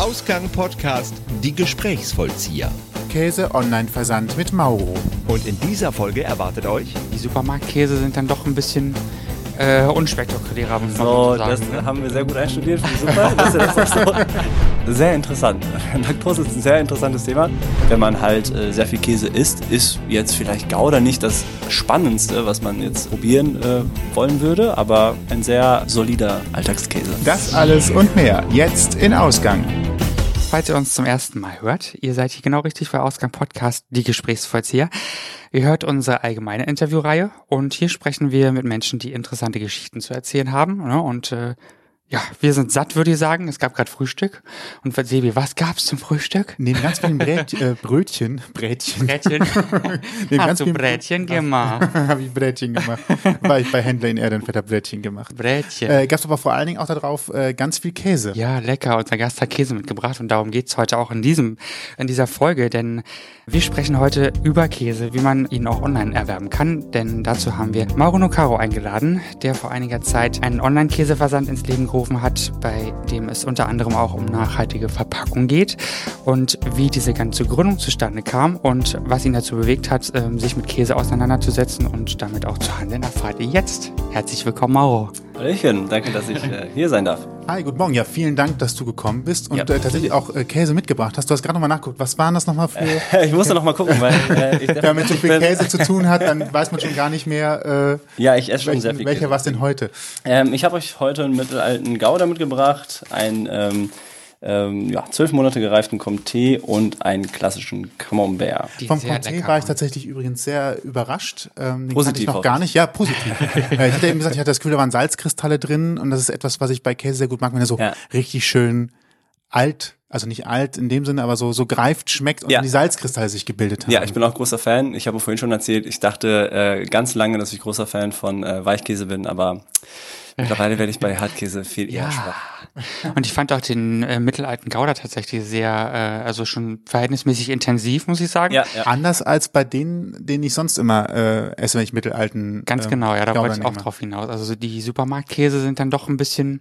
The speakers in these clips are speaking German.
Ausgang Podcast Die Gesprächsvollzieher. Käse Online-Versand mit Mauro. Und in dieser Folge erwartet euch Die Supermarktkäse sind dann doch ein bisschen äh, unspektakulärer, muss man So, so das ne? haben wir sehr gut einstudiert. Super. dass ihr das auch so. Sehr interessant. Laktose ist ein sehr interessantes Thema. Wenn man halt äh, sehr viel Käse isst, ist jetzt vielleicht Gouda nicht das Spannendste, was man jetzt probieren äh, wollen würde, aber ein sehr solider Alltagskäse. Das alles und mehr jetzt in Ausgang. Falls ihr uns zum ersten Mal hört, ihr seid hier genau richtig bei Ausgang Podcast, die Gesprächsvollzieher. Ihr hört unsere allgemeine Interviewreihe und hier sprechen wir mit Menschen, die interessante Geschichten zu erzählen haben. Ne? Und äh, ja, wir sind satt, würde ich sagen. Es gab gerade Frühstück. Und Sebi, was gab's zum Frühstück? Neben ganz vielen Brät, äh, Brötchen, Brätchen, Brätchen. neben Hast du Brätchen gemacht? habe ich Brätchen gemacht. War ich bei Händler in Erdenfeld, hab Brätchen gemacht. Brätchen. Äh, gab's aber vor allen Dingen auch darauf äh, ganz viel Käse. Ja, lecker. Unser Gast hat Käse mitgebracht und darum geht's heute auch in diesem, in dieser Folge, denn wir sprechen heute über Käse, wie man ihn auch online erwerben kann, denn dazu haben wir Mauro Nocaro eingeladen, der vor einiger Zeit einen Online-Käseversand ins Leben gerufen hat, bei dem es unter anderem auch um nachhaltige Verpackung geht und wie diese ganze Gründung zustande kam und was ihn dazu bewegt hat, ähm, sich mit Käse auseinanderzusetzen und damit auch zu handeln, erfahrt ihr jetzt. Herzlich willkommen, Mauro. Hallöchen, danke, dass ich äh, hier sein darf. Hi, guten Morgen. Ja, vielen Dank, dass du gekommen bist und Ja. äh, tatsächlich auch äh, Käse mitgebracht hast. Du hast gerade nochmal nachgeguckt. Was waren das nochmal für... Ich musste noch mal gucken, weil äh, ich Wenn man mit so viel Käse zu tun hat, dann weiß man schon gar nicht mehr, äh, Ja, ich esse schon sehr welchen, viel welcher Käse. was denn heute. Ähm, ich habe euch heute einen mittelalten Gouda mitgebracht, einen ähm, ähm, ja, zwölf Monate gereiften Comté und einen klassischen Camembert. Die Vom Comté war ich tatsächlich übrigens sehr überrascht. Ähm, den Positiv ich noch gar ich. nicht. Ja, positiv. Äh, ich hatte eben gesagt, ich hatte das Gefühl, da waren Salzkristalle drin und das ist etwas, was ich bei Käse sehr gut mag, wenn er so Ja. richtig schön alt, also nicht alt in dem Sinne, aber so, so greift schmeckt und Ja. die Salzkristalle sich gebildet haben. Ja, ich bin auch großer Fan. Ich habe vorhin schon erzählt, ich dachte äh, ganz lange, dass ich großer Fan von äh, Weichkäse bin, aber mittlerweile werde ich bei Hartkäse viel eher Ja. schwach. Und ich fand auch den äh, mittelalten Gouda tatsächlich sehr, äh, also schon verhältnismäßig intensiv, muss ich sagen. Ja, ja. Anders als bei denen, den ich sonst immer äh, esse, wenn ich mittelalten. Ganz ähm, genau, ja, da Gouda wollte ich auch nehme. drauf hinaus. Also so die Supermarktkäse sind dann doch ein bisschen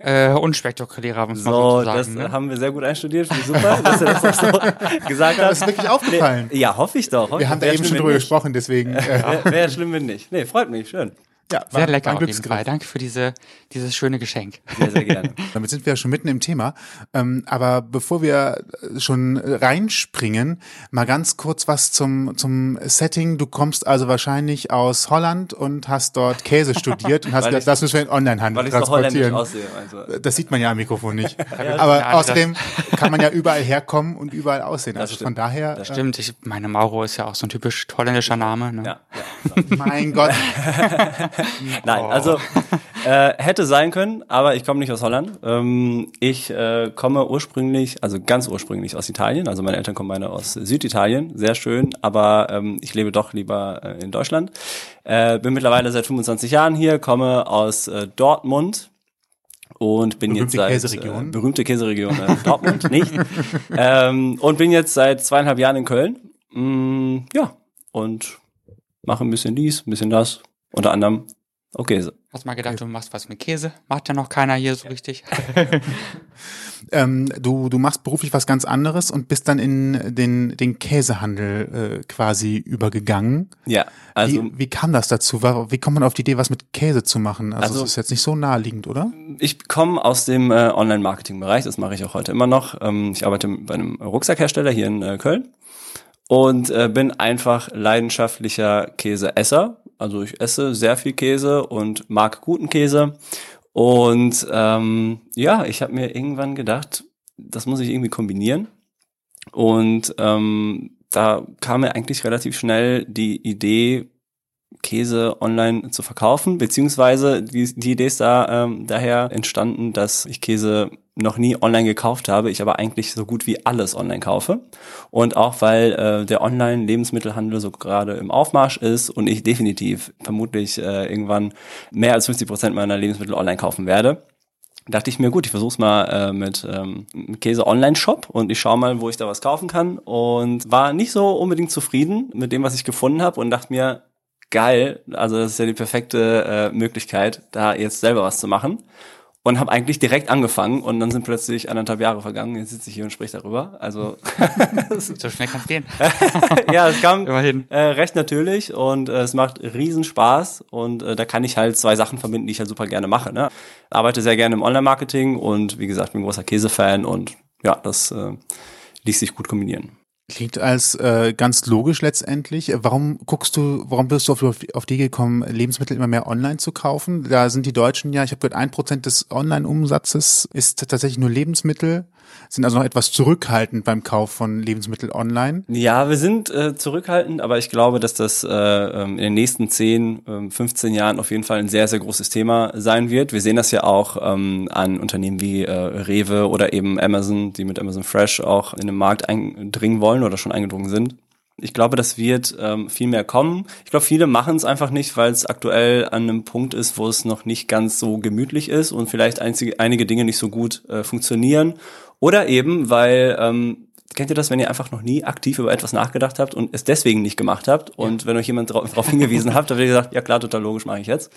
äh, unspektakulärer, muss man So, so das sagen. Ne? haben wir sehr gut einstudiert. Finde ich super, dass ihr das auch so gesagt Ja, habt. das ist wirklich aufgefallen. Ja, hoffe ich doch. Wir haben da eben schon drüber nicht. gesprochen, deswegen. Äh, Wäre wär schlimm, wenn nicht. Nee, freut mich, schön. Ja, war- Sehr lecker war auf jeden. Fall. Danke für diese, dieses schöne Geschenk. Sehr, sehr gerne. Damit sind wir ja schon mitten im Thema. Ähm, aber bevor wir äh, schon reinspringen, mal ganz kurz was zum, zum Setting. Du kommst also wahrscheinlich aus Holland und hast dort Käse studiert und hast ich- das müssen wir in Onlinehandel Weil ich so holländisch transportieren. aussehe. Also. Das sieht man ja am Mikrofon nicht. Ja, Aber das- außerdem kann man ja überall herkommen und überall aussehen. Also stimmt. von daher, Das äh, Stimmt, ich meine, Mauro ist ja auch so ein typisch holländischer Name. Ne? Ja, ja. mein Gott. Nein, also äh, hätte sein können, aber ich komme nicht aus Holland. Ähm, ich äh, komme ursprünglich, also ganz ursprünglich aus Italien. Also meine Eltern kommen beide aus Süditalien, sehr schön, aber ähm, ich lebe doch lieber äh, in Deutschland. Äh, bin mittlerweile seit 25 Jahren hier, komme aus äh, Dortmund. Und bin Berühmte jetzt seit Käseregion. Äh, berühmte Käseregion äh, Dortmund nicht ähm, und bin jetzt seit zweieinhalb Jahren in Köln mm, ja und mache ein bisschen dies ein bisschen das unter anderem auch Käse Hast mal gedacht, du machst was mit Käse? Macht ja noch keiner hier so richtig. Ähm, du, du machst beruflich was ganz anderes und bist dann in den, den Käsehandel äh, quasi übergegangen. Ja, also wie, wie kam das dazu? Wie kommt man auf die Idee, was mit Käse zu machen? Also, Also- das ist jetzt nicht so naheliegend, oder? ich komme aus dem äh, Online-Marketing-Bereich, das mache ich auch heute immer noch. Ähm, ich arbeite bei einem Rucksackhersteller hier in äh, Köln und äh, bin einfach leidenschaftlicher Käseesser. Also ich esse sehr viel Käse und mag guten Käse. Und ähm, ja, ich habe mir irgendwann gedacht, das muss ich irgendwie kombinieren. Und ähm, da kam mir eigentlich relativ schnell die Idee, Käse online zu verkaufen, beziehungsweise die, die Idee ist da ähm, daher entstanden, dass ich Käse noch nie online gekauft habe, ich aber eigentlich so gut wie alles online kaufe. Und auch weil äh, der Online-Lebensmittelhandel so gerade im Aufmarsch ist und ich definitiv vermutlich äh, irgendwann mehr als 50 Prozent meiner Lebensmittel online kaufen werde, dachte ich mir, gut, ich versuch's mal äh, mit ähm, mit Käse Online-Shop und ich schaue mal, wo ich da was kaufen kann. Und war nicht so unbedingt zufrieden mit dem, was ich gefunden habe und dachte mir, geil, also das ist ja die perfekte äh, Möglichkeit, da jetzt selber was zu machen. Und habe eigentlich direkt angefangen und dann sind plötzlich anderthalb Jahre vergangen. Jetzt sitze ich hier und spreche darüber. Also so schnell kann es gehen. ja, es kam Immerhin. Äh, recht natürlich und äh, es macht riesen Spaß und äh, da kann ich halt zwei Sachen verbinden, die ich halt super gerne mache. Ne? Arbeite sehr gerne im Online-Marketing und wie gesagt, bin großer Käsefan und ja, das äh, ließ sich gut kombinieren. Klingt als äh, ganz logisch letztendlich. Warum guckst du, warum bist du auf, auf die gekommen, Lebensmittel immer mehr online zu kaufen? Da sind die Deutschen ja, ich habe gehört, ein Prozent des Online-Umsatzes ist tatsächlich nur Lebensmittel, sind also noch etwas zurückhaltend beim Kauf von Lebensmitteln online. Ja, wir sind äh, zurückhaltend, aber ich glaube, dass das äh, ähm, in den nächsten 10, äh, 15 Jahren auf jeden Fall ein sehr, sehr großes Thema sein wird. Wir sehen das ja auch ähm, an Unternehmen wie äh, Rewe oder eben Amazon, die mit Amazon Fresh auch in den Markt eindringen wollen oder schon eingedrungen sind. Ich glaube, das wird ähm, viel mehr kommen. Ich glaube, viele machen es einfach nicht, weil es aktuell an einem Punkt ist, wo es noch nicht ganz so gemütlich ist und vielleicht einzige, einige Dinge nicht so gut äh, funktionieren. Oder eben, weil, ähm, kennt ihr das, wenn ihr einfach noch nie aktiv über etwas nachgedacht habt und es deswegen nicht gemacht habt und ja. wenn euch jemand darauf hingewiesen habt, dann wird ihr gesagt, ja klar, total logisch, mache ich jetzt.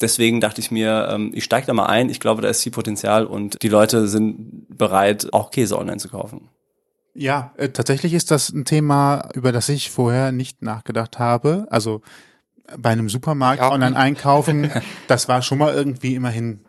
Deswegen dachte ich mir, ähm, ich steige da mal ein. Ich glaube, da ist viel Potenzial und die Leute sind bereit, auch Käse online zu kaufen. Ja, äh, tatsächlich ist das ein Thema, über das ich vorher nicht nachgedacht habe. Also bei einem Supermarkt ja. online einkaufen, das war schon mal irgendwie immerhin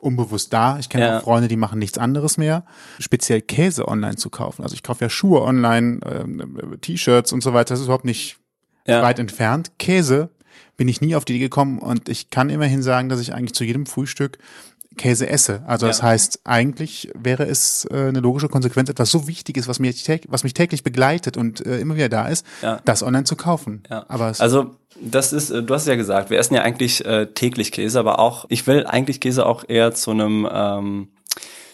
unbewusst da. Ich kenne ja. auch Freunde, die machen nichts anderes mehr. Speziell Käse online zu kaufen. Also ich kaufe ja Schuhe online, äh, T-Shirts und so weiter. Das ist überhaupt nicht ja. weit entfernt. Käse bin ich nie auf die Idee gekommen und ich kann immerhin sagen, dass ich eigentlich zu jedem Frühstück Käse esse. Also ja. das heißt, eigentlich wäre es äh, eine logische Konsequenz, etwas so Wichtiges, was, mir was mich täglich begleitet und äh, immer wieder da ist, ja. das online zu kaufen. Ja. Aber also das ist, äh, du hast es ja gesagt, wir essen ja eigentlich äh, täglich Käse, aber auch, ich will eigentlich Käse auch eher zu einem ähm,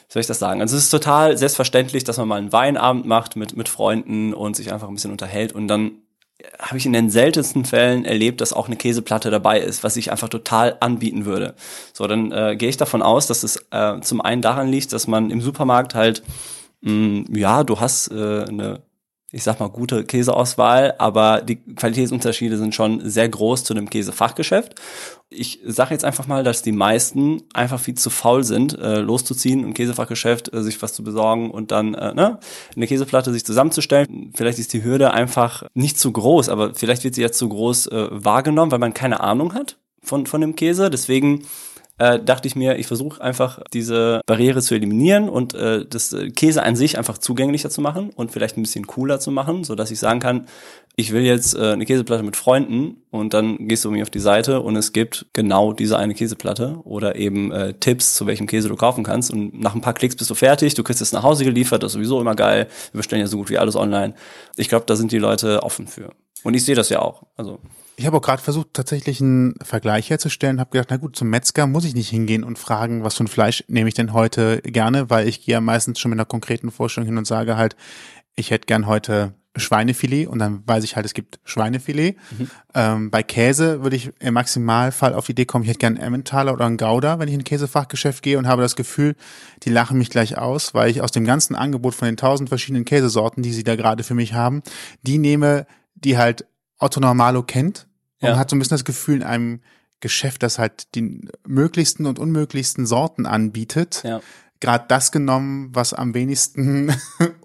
soll ich das sagen? Also es ist total selbstverständlich, dass man mal einen Weinabend macht mit, mit Freunden und sich einfach ein bisschen unterhält und dann habe ich in den seltensten Fällen erlebt, dass auch eine Käseplatte dabei ist, was ich einfach total anbieten würde. So, dann äh, gehe ich davon aus, dass es äh, zum einen daran liegt, dass man im Supermarkt halt, mh, ja, du hast äh, eine ich sag mal, gute Käseauswahl, aber die Qualitätsunterschiede sind schon sehr groß zu einem Käsefachgeschäft. Ich sage jetzt einfach mal, dass die meisten einfach viel zu faul sind, äh, loszuziehen im Käsefachgeschäft, äh, sich was zu besorgen und dann äh, ne, eine Käseplatte sich zusammenzustellen. Vielleicht ist die Hürde einfach nicht zu groß, aber vielleicht wird sie jetzt zu groß äh, wahrgenommen, weil man keine Ahnung hat von, von dem Käse. Deswegen äh, dachte ich mir, ich versuche einfach diese Barriere zu eliminieren und äh, das äh, Käse an sich einfach zugänglicher zu machen und vielleicht ein bisschen cooler zu machen, so dass ich sagen kann, ich will jetzt äh, eine Käseplatte mit Freunden und dann gehst du mir auf die Seite und es gibt genau diese eine Käseplatte oder eben äh, Tipps, zu welchem Käse du kaufen kannst und nach ein paar Klicks bist du fertig, du kriegst es nach Hause geliefert, das ist sowieso immer geil, wir bestellen ja so gut wie alles online. Ich glaube, da sind die Leute offen für. Und ich sehe das ja auch. Also ich habe auch gerade versucht, tatsächlich einen Vergleich herzustellen. Habe gedacht, na gut, zum Metzger muss ich nicht hingehen und fragen, was für ein Fleisch nehme ich denn heute gerne, weil ich gehe ja meistens schon mit einer konkreten Vorstellung hin und sage halt, ich hätte gern heute Schweinefilet und dann weiß ich halt, es gibt Schweinefilet. Mhm. Ähm, bei Käse würde ich im Maximalfall auf die Idee kommen, ich hätte gern einen Emmentaler oder einen Gouda, wenn ich in ein Käsefachgeschäft gehe und habe das Gefühl, die lachen mich gleich aus, weil ich aus dem ganzen Angebot von den tausend verschiedenen Käsesorten, die sie da gerade für mich haben, die nehme, die halt Otto Normalo kennt und ja. hat so ein bisschen das Gefühl, in einem Geschäft, das halt die möglichsten und unmöglichsten Sorten anbietet, ja. gerade das genommen, was am wenigsten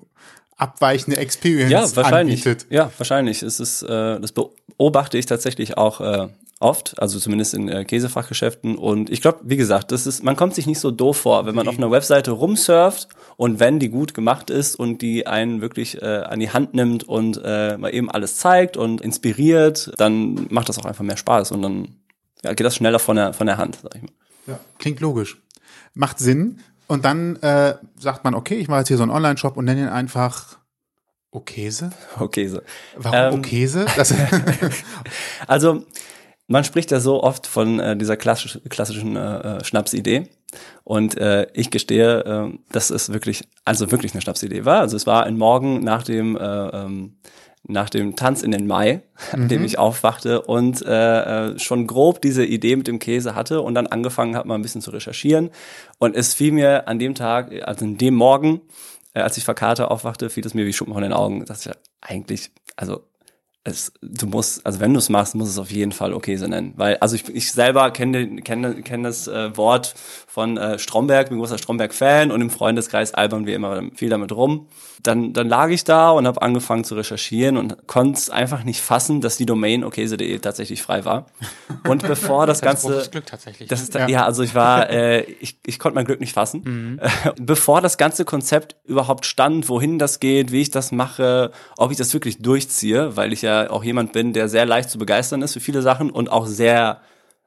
abweichende Experience ja, wahrscheinlich. anbietet. Ja, wahrscheinlich. Es ist, äh, das beobachte ich tatsächlich auch äh, oft, also zumindest in äh, Käsefachgeschäften. Und ich glaube, wie gesagt, das ist, man kommt sich nicht so doof vor, wenn man auf einer Webseite rumsurft und wenn die gut gemacht ist und die einen wirklich äh, an die Hand nimmt und äh, mal eben alles zeigt und inspiriert, dann macht das auch einfach mehr Spaß und dann ja, geht das schneller von der, von der Hand, sag ich mal. Ja, klingt logisch. Macht Sinn. Und dann äh, sagt man, okay, ich mache jetzt hier so einen Online-Shop und nenne ihn einfach Okese? Okese. Warum ähm, Okese? also man spricht ja so oft von äh, dieser klassisch, klassischen äh, äh, Schnapsidee. Und äh, ich gestehe, äh, dass es wirklich, also wirklich eine Schnapsidee war. Also es war ein Morgen nach dem, äh, ähm, nach dem Tanz in den Mai, mhm. an dem ich aufwachte und äh, äh, schon grob diese Idee mit dem Käse hatte und dann angefangen habe, mal ein bisschen zu recherchieren. Und es fiel mir an dem Tag, also in dem Morgen, äh, als ich verkarte aufwachte, fiel es mir wie Schuppen von den Augen. Das ist ja eigentlich, also es, du musst, also wenn du es machst, muss es auf jeden Fall okay so nennen. Weil, also ich, ich selber kenne kenne kenne das äh, Wort von äh, Stromberg, bin großer Stromberg-Fan und im Freundeskreis albern wir immer viel damit rum. Dann, dann lag ich da und habe angefangen zu recherchieren und konnte es einfach nicht fassen, dass die Domain okayse.de tatsächlich frei war. Und bevor das, Das Ganze... großes Glück tatsächlich. Das ist Ja. ja. ja, also ich war, äh, ich, ich konnte mein Glück nicht fassen. Mhm. Bevor das ganze Konzept überhaupt stand, wohin das geht, wie ich das mache, ob ich das wirklich durchziehe, weil ich ja auch jemand bin, der sehr leicht zu begeistern ist für viele Sachen und auch sehr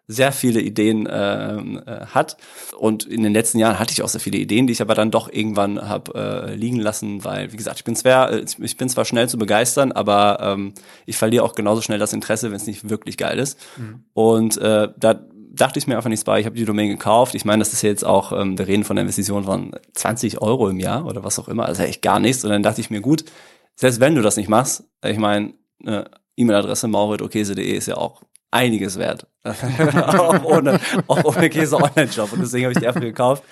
sehr viele Ideen ähm, äh, hat und in den letzten Jahren hatte ich auch sehr viele Ideen, die ich aber dann doch irgendwann habe äh, liegen lassen, weil wie gesagt ich bin zwar äh, ich bin zwar schnell zu begeistern, aber ähm, ich verliere auch genauso schnell das Interesse, wenn es nicht wirklich geil ist und äh, da dachte ich mir einfach nichts bei. Ich habe die Domain gekauft. Ich meine, das ist ja jetzt auch, ähm, wir reden von einer Investition von 20 Euro im Jahr oder was auch immer. Also echt gar nichts. Und dann dachte ich mir, gut, selbst wenn du das nicht machst, ich meine, eine E-Mail-Adresse mauritokese.de ist ja auch einiges wert. auch ohne, auch ohne Käse-Online-Shop. Und deswegen habe ich die einfach gekauft.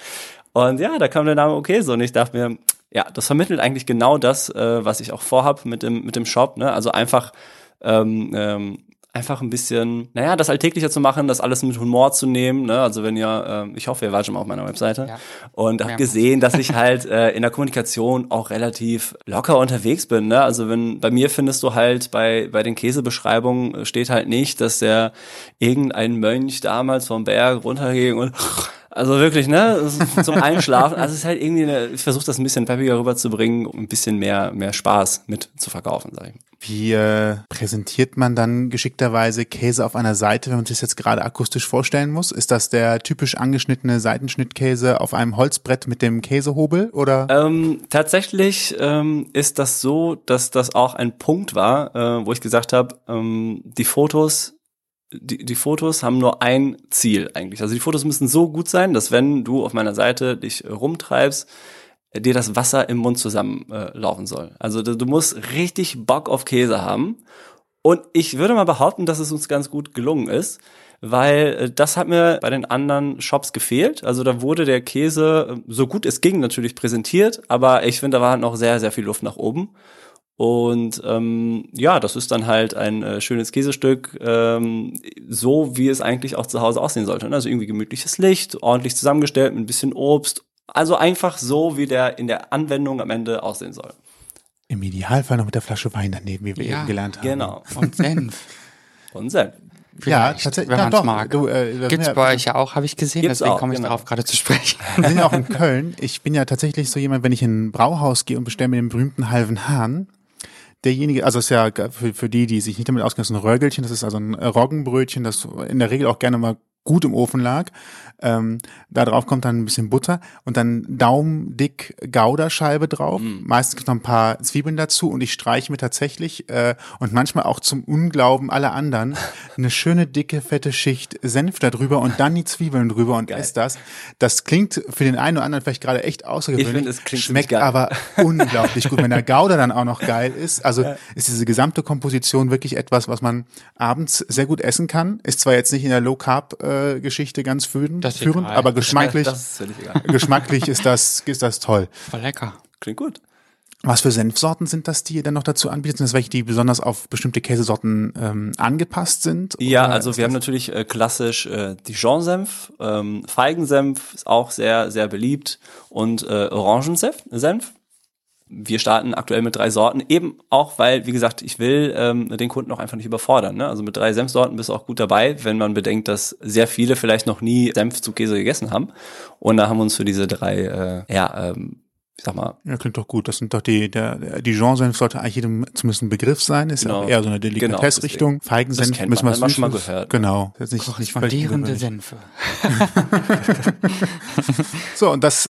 Und ja, da kam der Name Okese und ich dachte mir, ja, das vermittelt eigentlich genau das, äh, was ich auch vorhab mit dem, mit dem Shop. Ne? Also einfach ähm, ähm, einfach ein bisschen, naja, das alltäglicher zu machen, das alles mit Humor zu nehmen. Ne? Also wenn ihr, ähm, ich hoffe, ihr wart schon mal auf meiner Webseite Ja. und habt Ja. gesehen, dass ich halt äh, in der Kommunikation auch relativ locker unterwegs bin. Ne? Also wenn bei mir findest du halt bei bei den Käsebeschreibungen äh, steht halt nicht, dass der irgendein Mönch damals vom Berg runterging und also wirklich, ne, zum Einschlafen. Also es ist halt irgendwie, eine, ich versuche das ein bisschen peppiger rüberzubringen, um ein bisschen mehr mehr Spaß mit zu verkaufen, sag ich. Wie äh, präsentiert man dann geschickterweise Käse auf einer Seite, wenn man sich das jetzt gerade akustisch vorstellen muss? Ist das der typisch angeschnittene Seitenschnittkäse auf einem Holzbrett mit dem Käsehobel oder? Ähm, tatsächlich ähm, ist das so, dass das auch ein Punkt war, äh, wo ich gesagt habe, ähm, die Fotos, die, die Fotos haben nur ein Ziel eigentlich. Also die Fotos müssen so gut sein, dass wenn du auf meiner Seite dich rumtreibst, dir das Wasser im Mund zusammenlaufen äh, soll. Also du, musst richtig Bock auf Käse haben. Und ich würde mal behaupten, dass es uns ganz gut gelungen ist, weil äh, das hat mir bei den anderen Shops gefehlt. Also da wurde der Käse äh, so gut es ging natürlich präsentiert, aber ich finde, da war noch sehr, sehr viel Luft nach oben. Und ähm, ja, das ist dann halt ein äh, schönes Käsestück, ähm, so wie es eigentlich auch zu Hause aussehen sollte. ne? Also irgendwie gemütliches Licht, ordentlich zusammengestellt mit ein bisschen Obst. Also einfach so, wie der in der Anwendung am Ende aussehen soll. Im Idealfall noch mit der Flasche Wein daneben, wie wir Ja, eben gelernt haben. Genau. Und Senf. Und Senf. Ja, Vielleicht, tatsächlich. Wenn ja, man doch. es mag. Du, äh, Gibt's ja- bei euch ja auch, habe ich gesehen, Gibt's deswegen auch, komme ich genau. darauf gerade zu sprechen. Wir sind ja auch in Köln. Ich bin ja tatsächlich so jemand, wenn ich in ein Brauhaus gehe und bestelle mir den berühmten halben Hahn, derjenige, also ist ja für, für die, die sich nicht damit auskennen, ist ein Röhrgelchen, das ist also ein Roggenbrötchen, das in der Regel auch gerne mal gut im Ofen lag. Ähm, da drauf kommt dann ein bisschen Butter und dann daumendick Goudascheibe drauf. Meistens gibt noch ein paar Zwiebeln dazu und ich streiche mir tatsächlich äh, und manchmal auch zum Unglauben aller anderen eine schöne dicke fette Schicht Senf da drüber und dann die Zwiebeln drüber und esse das. Das klingt für den einen oder anderen vielleicht gerade echt außergewöhnlich, Ich klingt schmeckt geil. aber unglaublich gut. Wenn der Gouda dann auch noch geil ist, also ist diese gesamte Komposition wirklich etwas, was man abends sehr gut essen kann. Ist zwar jetzt nicht in der Low Carb äh, Geschichte ganz führend, Das ist führend egal. aber geschmacklich, Das ist völlig egal. geschmacklich ist das ist das toll. Voll lecker. Klingt gut. Was für Senfsorten sind das, die ihr dann noch dazu anbietet? Sind das welche, die besonders auf bestimmte Käsesorten ähm, angepasst sind? Ja, also wir haben natürlich äh, klassisch äh, Dijon-Senf, ähm, Feigensenf ist auch sehr, sehr beliebt und äh, Orangensenf. Senf. Wir starten aktuell mit drei Sorten, eben auch, weil, wie gesagt, ich will ähm, den Kunden auch einfach nicht überfordern. Ne? Also mit drei Senfsorten bist du auch gut dabei, wenn man bedenkt, dass sehr viele vielleicht noch nie Senf zu Käse gegessen haben. Und da haben wir uns für diese drei, äh, ja, ähm, ich sag mal, Ja, klingt doch gut. Das sind doch die, der, der Dijon-Senf sollte eigentlich jedem zumindest ein Begriff sein. Ist ja Genau. auch eher so eine Genau, Delikatessrichtung. Feigensenf Das müssen wir man schon mal gehört. Genau. Das ist nicht, nicht ungewöhnlich. Senfe. So, und das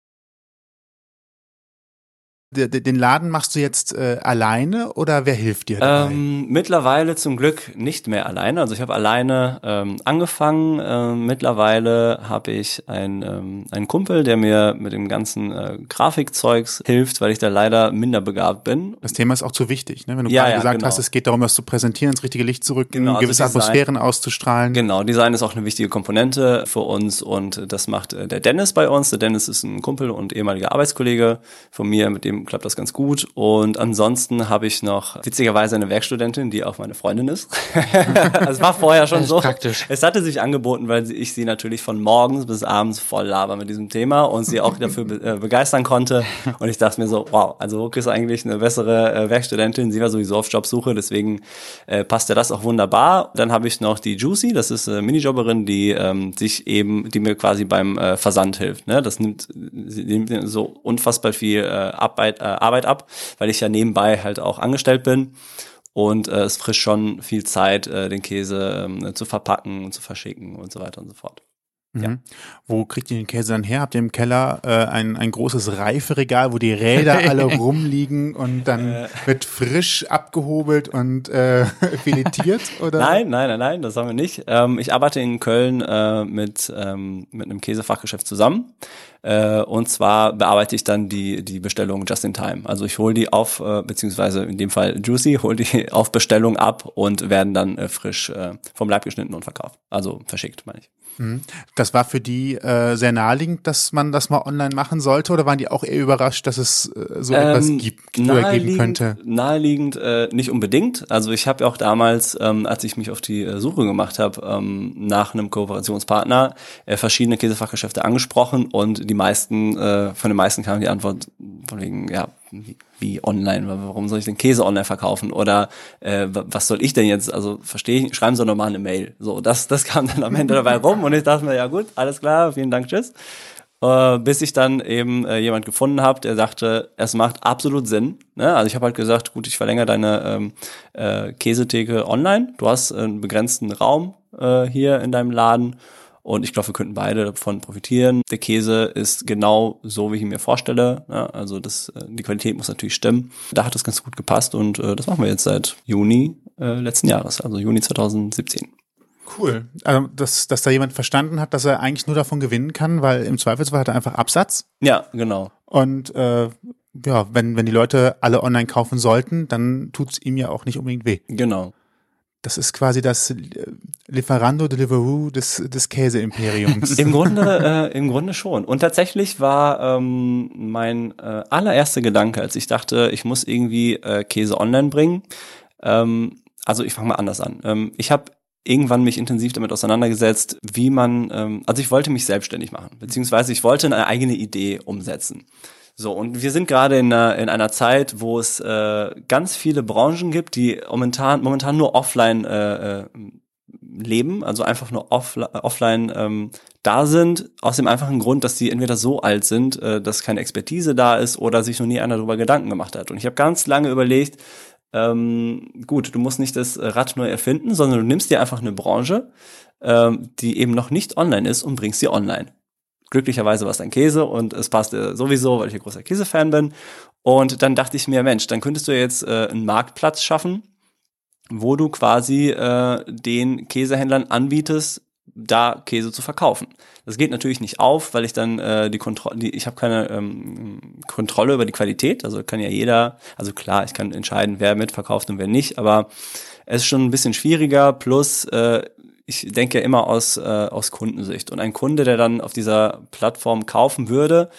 den Laden machst du jetzt äh, alleine oder wer hilft dir dabei? Ähm, mittlerweile zum Glück nicht mehr alleine. Also ich habe alleine ähm, angefangen. Ähm, mittlerweile habe ich einen, ähm, einen Kumpel, der mir mit dem ganzen äh, Grafikzeugs hilft, weil ich da leider minder begabt bin. das Thema ist auch zu wichtig, ne? Wenn du Ja, gerade ja, gesagt genau. hast, es geht darum, das zu präsentieren, ins richtige Licht zu rücken, Genau, also gewisse Design- Atmosphären auszustrahlen. Genau, Design ist auch eine wichtige Komponente für uns und das macht äh, der Dennis bei uns. Der Dennis ist ein Kumpel und ehemaliger Arbeitskollege von mir, mit dem seitdem klappt das ganz gut. Und ansonsten habe ich noch witzigerweise eine Werkstudentin, die auch meine Freundin ist. es war vorher schon so. Praktisch. Es hatte sich angeboten, weil ich sie natürlich von morgens bis abends voll laber mit diesem Thema und sie auch dafür be äh, begeistern konnte. Und ich dachte mir so, wow, also Hook ist eigentlich eine bessere äh, Werkstudentin. Sie war sowieso auf Jobsuche, deswegen äh, passte das auch wunderbar. Dann habe ich noch die Juicy, das ist eine Minijobberin, die ähm, sich eben, die mir quasi beim äh, Versand hilft. Ne? Das nimmt, sie nimmt so unfassbar viel äh, Arbeit, äh, Arbeit ab, weil ich ja nebenbei halt auch angestellt bin. Und äh, es frisst schon viel Zeit, äh, den Käse ähm, zu verpacken und zu verschicken und so weiter und so fort. Mhm. Ja. Wo kriegt ihr den Käse dann her? Habt ihr im Keller äh, ein, ein großes Reiferegal, wo die Räder alle rumliegen und dann Äh. wird frisch abgehobelt und äh, filetiert? Oder? Nein, nein, nein, nein, das haben wir nicht. Ähm, ich arbeite in Köln äh, mit, ähm, mit einem Käsefachgeschäft zusammen. Äh, und zwar bearbeite ich dann die, die Bestellung just in time. Also ich hole die auf, äh, beziehungsweise in dem Fall Juicy, hole die auf Bestellung ab und werden dann äh, frisch äh, vom Leib geschnitten und verkauft. Also verschickt, meine ich. Mhm. Das war für die äh, sehr naheliegend, dass man das mal online machen sollte, oder waren die auch eher überrascht, dass es äh, so etwas Ähm, gibt oder geben könnte? Naheliegend äh, nicht unbedingt. Also ich habe ja auch damals, ähm, als ich mich auf die äh, Suche gemacht habe, ähm, nach einem Kooperationspartner, äh, verschiedene Käsefachgeschäfte angesprochen und die meisten, äh, von den meisten kam die Antwort von wegen, ja, wie, online, warum soll ich den Käse online verkaufen? Oder äh, wa- was soll ich denn jetzt? Also verstehe ich, schreiben Sie doch mal eine Mail. So, das, das kam dann am Ende dabei rum und ich dachte mir, ja gut, alles klar, vielen Dank, tschüss äh, bis ich dann eben äh, jemand gefunden habe, der sagte, es macht absolut Sinn. Ne? Also ich habe halt gesagt, gut, ich verlängere deine ähm, äh, Käsetheke online. Du hast einen begrenzten Raum äh, hier in deinem Laden und ich glaube, wir könnten beide davon profitieren. Der Käse ist genau so, wie ich ihn mir vorstelle. Ja? Also das, äh, die Qualität muss natürlich stimmen. Da hat es ganz gut gepasst und äh, das machen wir jetzt seit Juni äh, letzten Jahres, also Juni 2017. Cool. Also, dass, dass da jemand verstanden hat, dass er eigentlich nur davon gewinnen kann, weil im Zweifelsfall hat er einfach Absatz. Ja, genau. Und äh, ja, wenn, wenn die Leute alle online kaufen sollten, dann tut's ihm ja auch nicht unbedingt weh. Genau. Das ist quasi das äh, Lieferando Deliveroo des, des Käseimperiums. Im Grunde, äh, im Grunde schon. Und tatsächlich war ähm, mein äh, allererster Gedanke, als ich dachte, ich muss irgendwie äh, Käse online bringen. Ähm, also ich fange mal anders an. Ähm, ich habe irgendwann mich intensiv damit auseinandergesetzt, wie man, ähm, also ich wollte mich selbstständig machen, beziehungsweise ich wollte eine eigene Idee umsetzen. So, und wir sind gerade in einer, in einer Zeit, wo es äh, ganz viele Branchen gibt, die momentan, momentan nur offline äh, äh, leben, also einfach nur offli offline ähm, da sind, aus dem einfachen Grund, dass die entweder so alt sind, äh, dass keine Expertise da ist oder sich noch nie einer darüber Gedanken gemacht hat. Und ich habe ganz lange überlegt, ähm, gut, du musst nicht das Rad neu erfinden, sondern du nimmst dir einfach eine Branche, ähm, die eben noch nicht online ist und bringst sie online. Glücklicherweise war es ein Käse und es passte sowieso, weil ich ein großer Käsefan bin. Und dann dachte ich mir, Mensch, dann könntest du jetzt äh, einen Marktplatz schaffen, wo du quasi äh, den Käsehändlern anbietest, da Käse zu verkaufen. Das geht natürlich nicht auf, weil ich dann äh, die Kontrolle, ich habe keine ähm, Kontrolle über die Qualität. Also kann ja jeder, also klar, ich kann entscheiden, wer mitverkauft und wer nicht, aber es ist schon ein bisschen schwieriger. Plus, äh, ich denke immer aus äh, aus Kundensicht. Und ein Kunde, der dann auf dieser Plattform kaufen würde,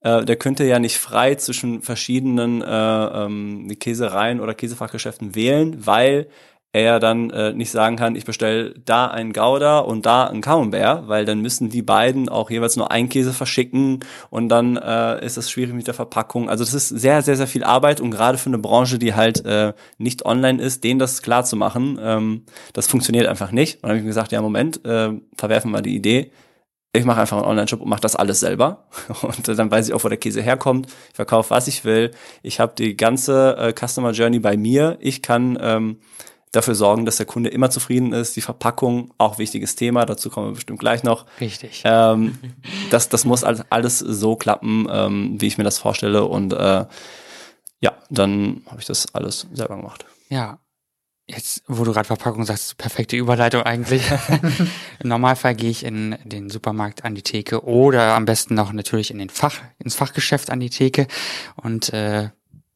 äh, der könnte ja nicht frei zwischen verschiedenen äh, ähm, Käsereien oder Käsefachgeschäften wählen, weil er dann äh, nicht sagen kann, ich bestelle da einen Gouda und da einen Camembert, weil dann müssen die beiden auch jeweils nur einen Käse verschicken und dann äh, ist das schwierig mit der Verpackung. Also das ist sehr, sehr, sehr viel Arbeit und gerade für eine Branche, die halt äh, nicht online ist, denen das klar zu machen, ähm, das funktioniert einfach nicht. Und dann habe ich mir gesagt, ja Moment, äh, verwerfen wir die Idee. Ich mache einfach einen Online-Shop und mache das alles selber. Und dann weiß ich auch, wo der Käse herkommt. Ich verkaufe, was ich will. Ich habe die ganze äh, Customer Journey bei mir. Ich kann ähm, dafür sorgen, dass der Kunde immer zufrieden ist. Die Verpackung, auch wichtiges Thema, dazu kommen wir bestimmt gleich noch. Richtig. Ähm, das, das muss alles, alles so klappen, ähm, wie ich mir das vorstelle. Und äh, ja, dann habe ich das alles selber gemacht. Ja. Jetzt, wo du gerade Verpackung sagst, perfekte Überleitung eigentlich. Im Normalfall gehe ich in den Supermarkt an die Theke oder am besten noch natürlich in den Fach, ins Fachgeschäft an die Theke und äh,